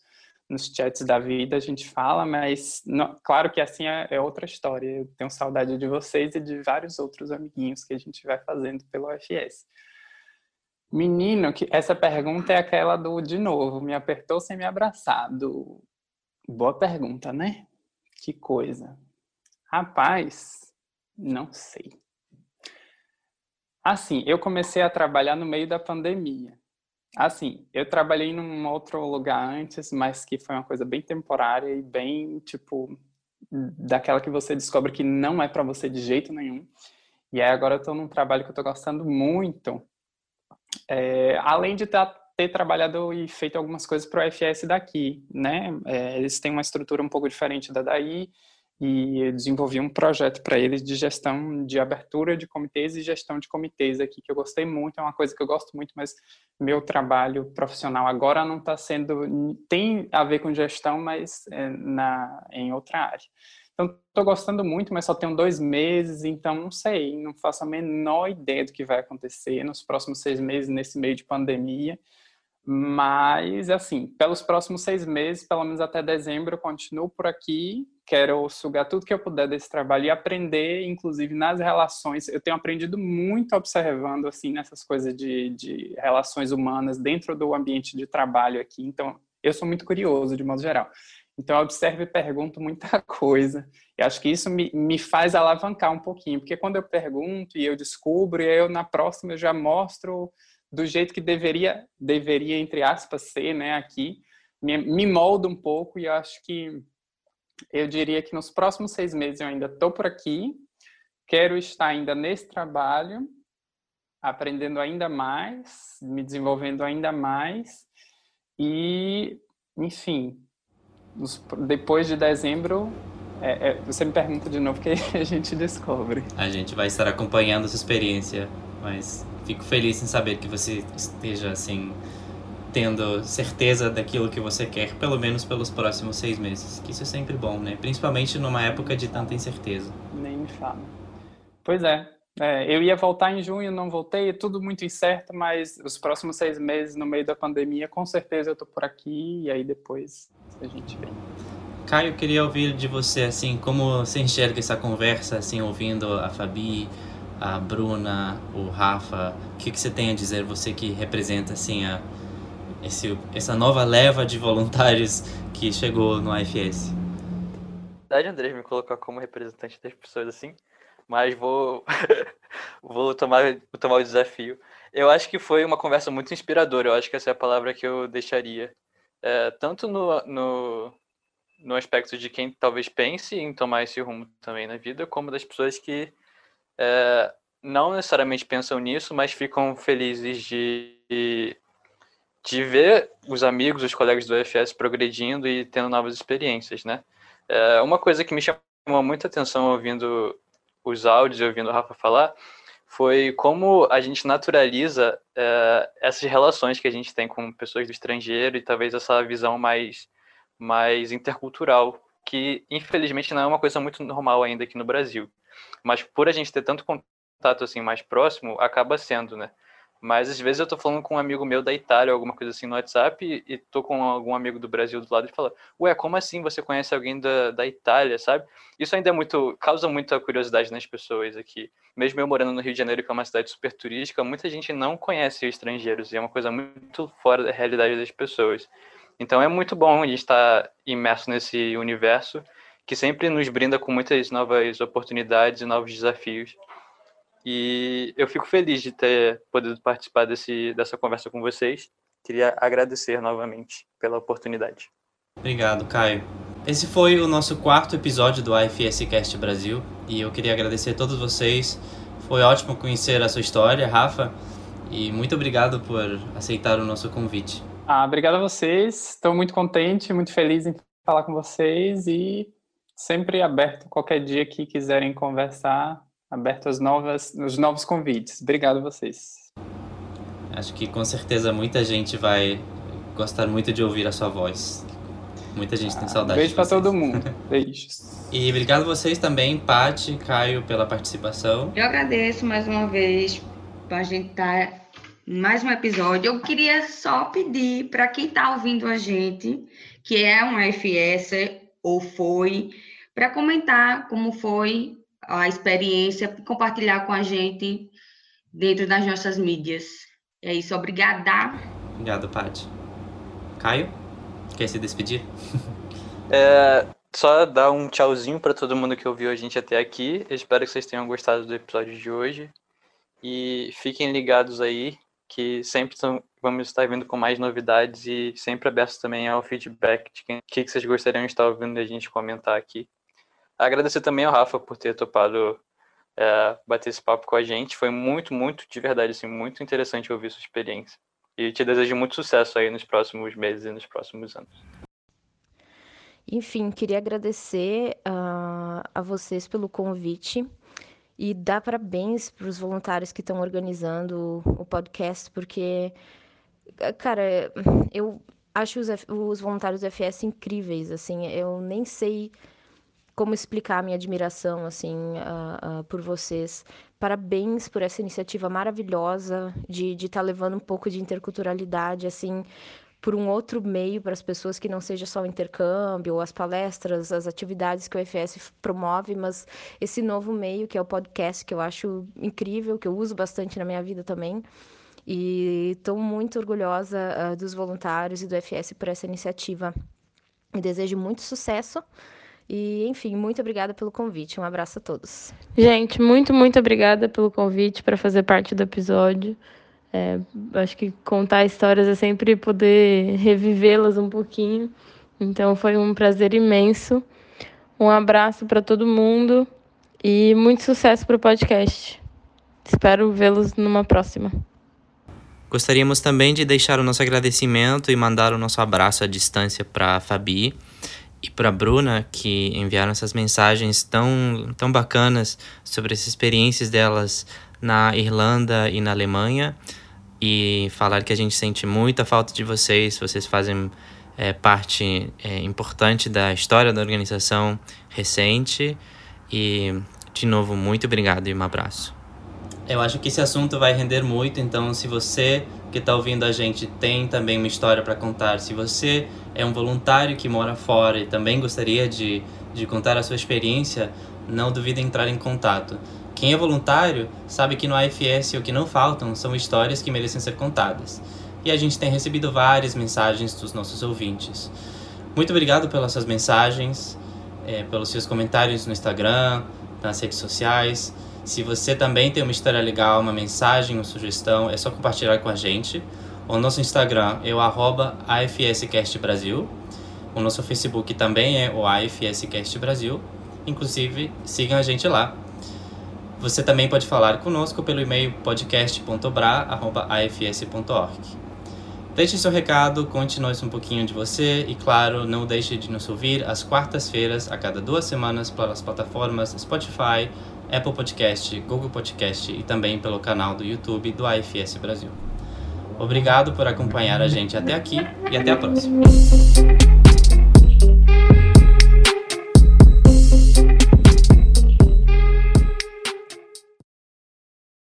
nos chats da vida, a gente fala, mas claro que assim é, é, outra história. Eu tenho saudade de vocês e de vários outros amiguinhos que a gente vai fazendo pelo UFS. Menino, que essa pergunta é aquela do de novo, me apertou sem me abraçar. Do... Boa pergunta, né? Que coisa. Rapaz, não sei. Assim, eu comecei a trabalhar no meio da pandemia. Assim, eu trabalhei num outro lugar antes, mas que foi uma coisa bem temporária e bem, tipo, daquela que você descobre que não é para você de jeito nenhum. E aí agora eu tô num trabalho que eu tô gostando muito, é, além de tá, ter trabalhado e feito algumas coisas para o FS daqui, né? É, eles têm uma estrutura um pouco diferente da daí, e eu desenvolvi um projeto para eles de gestão de abertura de comitês e gestão de comitês aqui, que eu gostei muito, é uma coisa que eu gosto muito, mas meu trabalho profissional agora não está sendo, tem a ver com gestão, mas é na, em outra área. Então, estou gostando muito, mas só tenho dois meses, então não sei, não faço a menor ideia do que vai acontecer nos próximos seis meses, nesse meio de pandemia. Mas, assim, pelos próximos seis meses, pelo menos até dezembro, eu continuo por aqui. Quero sugar tudo que eu puder desse trabalho e aprender, inclusive nas relações. Eu tenho aprendido muito observando, assim, nessas coisas de, de relações humanas dentro do ambiente de trabalho aqui. Então, eu sou muito curioso, de modo geral. Então, eu observo e pergunto muita [LAUGHS] coisa. E acho que isso me, me faz alavancar um pouquinho, porque quando eu pergunto e eu descubro, e eu na próxima eu já mostro do jeito que deveria, deveria entre aspas, ser, né, aqui, me, me molda um pouco e acho que eu diria que nos próximos seis meses eu ainda estou por aqui, quero estar ainda nesse trabalho, aprendendo ainda mais, me desenvolvendo ainda mais. E, enfim, nos, depois de dezembro é, é, você me pergunta de novo que [LAUGHS] a gente descobre. A gente vai estar acompanhando essa experiência, mas fico feliz em saber que você esteja assim tendo certeza daquilo que você quer, pelo menos pelos próximos seis meses. Que isso é sempre bom, né? Principalmente numa época de tanta incerteza. Nem me fala. Pois é. é eu ia voltar em junho, não voltei, é tudo muito incerto, mas os próximos seis meses, no meio da pandemia, com certeza eu tô por aqui e aí depois a gente vem. Caio, queria ouvir de você, assim, como você enxerga essa conversa, assim, ouvindo a Fabi, a Bruna, o Rafa, o que, que você tem a dizer, você que representa assim a, esse, essa nova leva de voluntários que chegou no? Na verdade, André, me colocar como representante das pessoas assim, mas vou [LAUGHS] vou tomar, tomar o desafio. Eu acho que foi uma conversa muito inspiradora, eu acho que essa é a palavra que eu deixaria. É, tanto no, no, no aspecto de quem talvez pense em tomar esse rumo também na vida, como das pessoas que é, não necessariamente pensam nisso, mas ficam felizes de, de ver os amigos, os colegas do UFS progredindo e tendo novas experiências, né? É, uma coisa que me chamou muita atenção ouvindo os áudios e ouvindo o Rafa falar foi como a gente naturaliza é, essas relações que a gente tem com pessoas do estrangeiro e talvez essa visão mais, mais intercultural, que infelizmente não é uma coisa muito normal ainda aqui no Brasil. Mas por a gente ter tanto contato assim mais próximo, acaba sendo, né? Mas às vezes eu tô falando com um amigo meu da Itália, alguma coisa assim no WhatsApp, e, e tô com algum amigo do Brasil do lado e fala, ué, como assim você conhece alguém da, da Itália, sabe? Isso ainda é muito, causa muita curiosidade nas pessoas aqui. Mesmo eu morando no Rio de Janeiro, que é uma cidade super turística, muita gente não conhece estrangeiros, e é uma coisa muito fora da realidade das pessoas. Então é muito bom a gente estar imerso nesse universo que sempre nos brinda com muitas novas oportunidades e novos desafios. E eu fico feliz de ter podido participar desse, dessa conversa com vocês. Queria agradecer novamente pela oportunidade. Obrigado, Caio. Esse foi o nosso quarto episódio do IFS Cast Brasil e eu queria agradecer a todos vocês. Foi ótimo conhecer a sua história, Rafa, e muito obrigado por aceitar o nosso convite. Ah, obrigado a vocês. Estou muito contente, muito feliz em falar com vocês e sempre aberto qualquer dia que quiserem conversar, aberto às novas, os novos convites. Obrigado a vocês. Acho que com certeza muita gente vai gostar muito de ouvir a sua voz. Muita gente ah, tem saudade. Beijo para todo mundo. [LAUGHS] Beijos. E obrigado a vocês também, Pati, Caio, pela participação. Eu agradeço mais uma vez para a gente estar tá mais um episódio. Eu queria só pedir para quem está ouvindo a gente, que é um FS ou foi, para comentar como foi a experiência, compartilhar com a gente dentro das nossas mídias. É isso, obrigada. Obrigado, Paty. Caio, quer se despedir? [LAUGHS] É, só dar um tchauzinho para todo mundo que ouviu a gente até aqui. Eu espero que vocês tenham gostado do episódio de hoje. E fiquem ligados aí, que sempre vamos estar vindo com mais novidades e sempre abertos também ao feedback de quem que vocês gostariam de estar ouvindo a gente comentar aqui. Agradecer também ao Rafa por ter topado é, bater esse papo com a gente. Foi muito, muito, de verdade, assim, muito interessante ouvir sua experiência. E te desejo muito sucesso aí nos próximos meses e nos próximos anos. Enfim, queria agradecer uh, a, a vocês pelo convite e dar parabéns para os voluntários que estão organizando o podcast, porque, cara, eu acho os, os voluntários do FS incríveis, assim, eu nem sei como explicar a minha admiração, assim, uh, uh, por vocês. Parabéns por essa iniciativa maravilhosa de estar tá levando um pouco de interculturalidade, assim, por um outro meio para as pessoas que não seja só o intercâmbio, ou as palestras, as atividades que o FS promove, mas esse novo meio que é o podcast, que eu acho incrível, que eu uso bastante na minha vida também. E estou muito orgulhosa uh, dos voluntários e do FS por essa iniciativa. E desejo muito sucesso. E, enfim, muito obrigada pelo convite. Um abraço a todos. Gente, muito, muito obrigada pelo convite para fazer parte do episódio. É, acho que contar histórias é sempre poder revivê-las um pouquinho. Então foi um prazer imenso. Um abraço para todo mundo e muito sucesso para o podcast. Espero vê-los numa próxima. Gostaríamos também de deixar o nosso agradecimento e mandar o nosso abraço à distância para a Fabi e para Bruna, que enviaram essas mensagens tão, tão bacanas sobre as experiências delas na Irlanda e na Alemanha. E falar que a gente sente muita falta de vocês, vocês fazem é, parte é, importante da história da organização recente. E, de novo, muito obrigado e um abraço. Eu acho que esse assunto vai render muito, então se você que está ouvindo a gente tem também uma história para contar, se você é um voluntário que mora fora e também gostaria de, de contar a sua experiência, não duvide em entrar em contato. Quem é voluntário sabe que no AFS o que não faltam são histórias que merecem ser contadas. E a gente tem recebido várias mensagens dos nossos ouvintes. Muito obrigado pelas suas mensagens, é, pelos seus comentários no Instagram, nas redes sociais. Se você também tem uma história legal, uma mensagem, uma sugestão, é só compartilhar com a gente. O nosso Instagram é o arroba AFSCastBrasil. O nosso Facebook também é o AFSCast Brasil. Inclusive, sigam a gente lá. Você também pode falar conosco pelo e-mail podcast.bra.afs.org. Deixe seu recado, conte-nos um pouquinho de você e, claro, não deixe de nos ouvir às quartas-feiras, a cada duas semanas, pelas plataformas Spotify, Apple Podcast, Google Podcast e também pelo canal do YouTube do AFS Brasil. Obrigado por acompanhar a gente até aqui e até a próxima.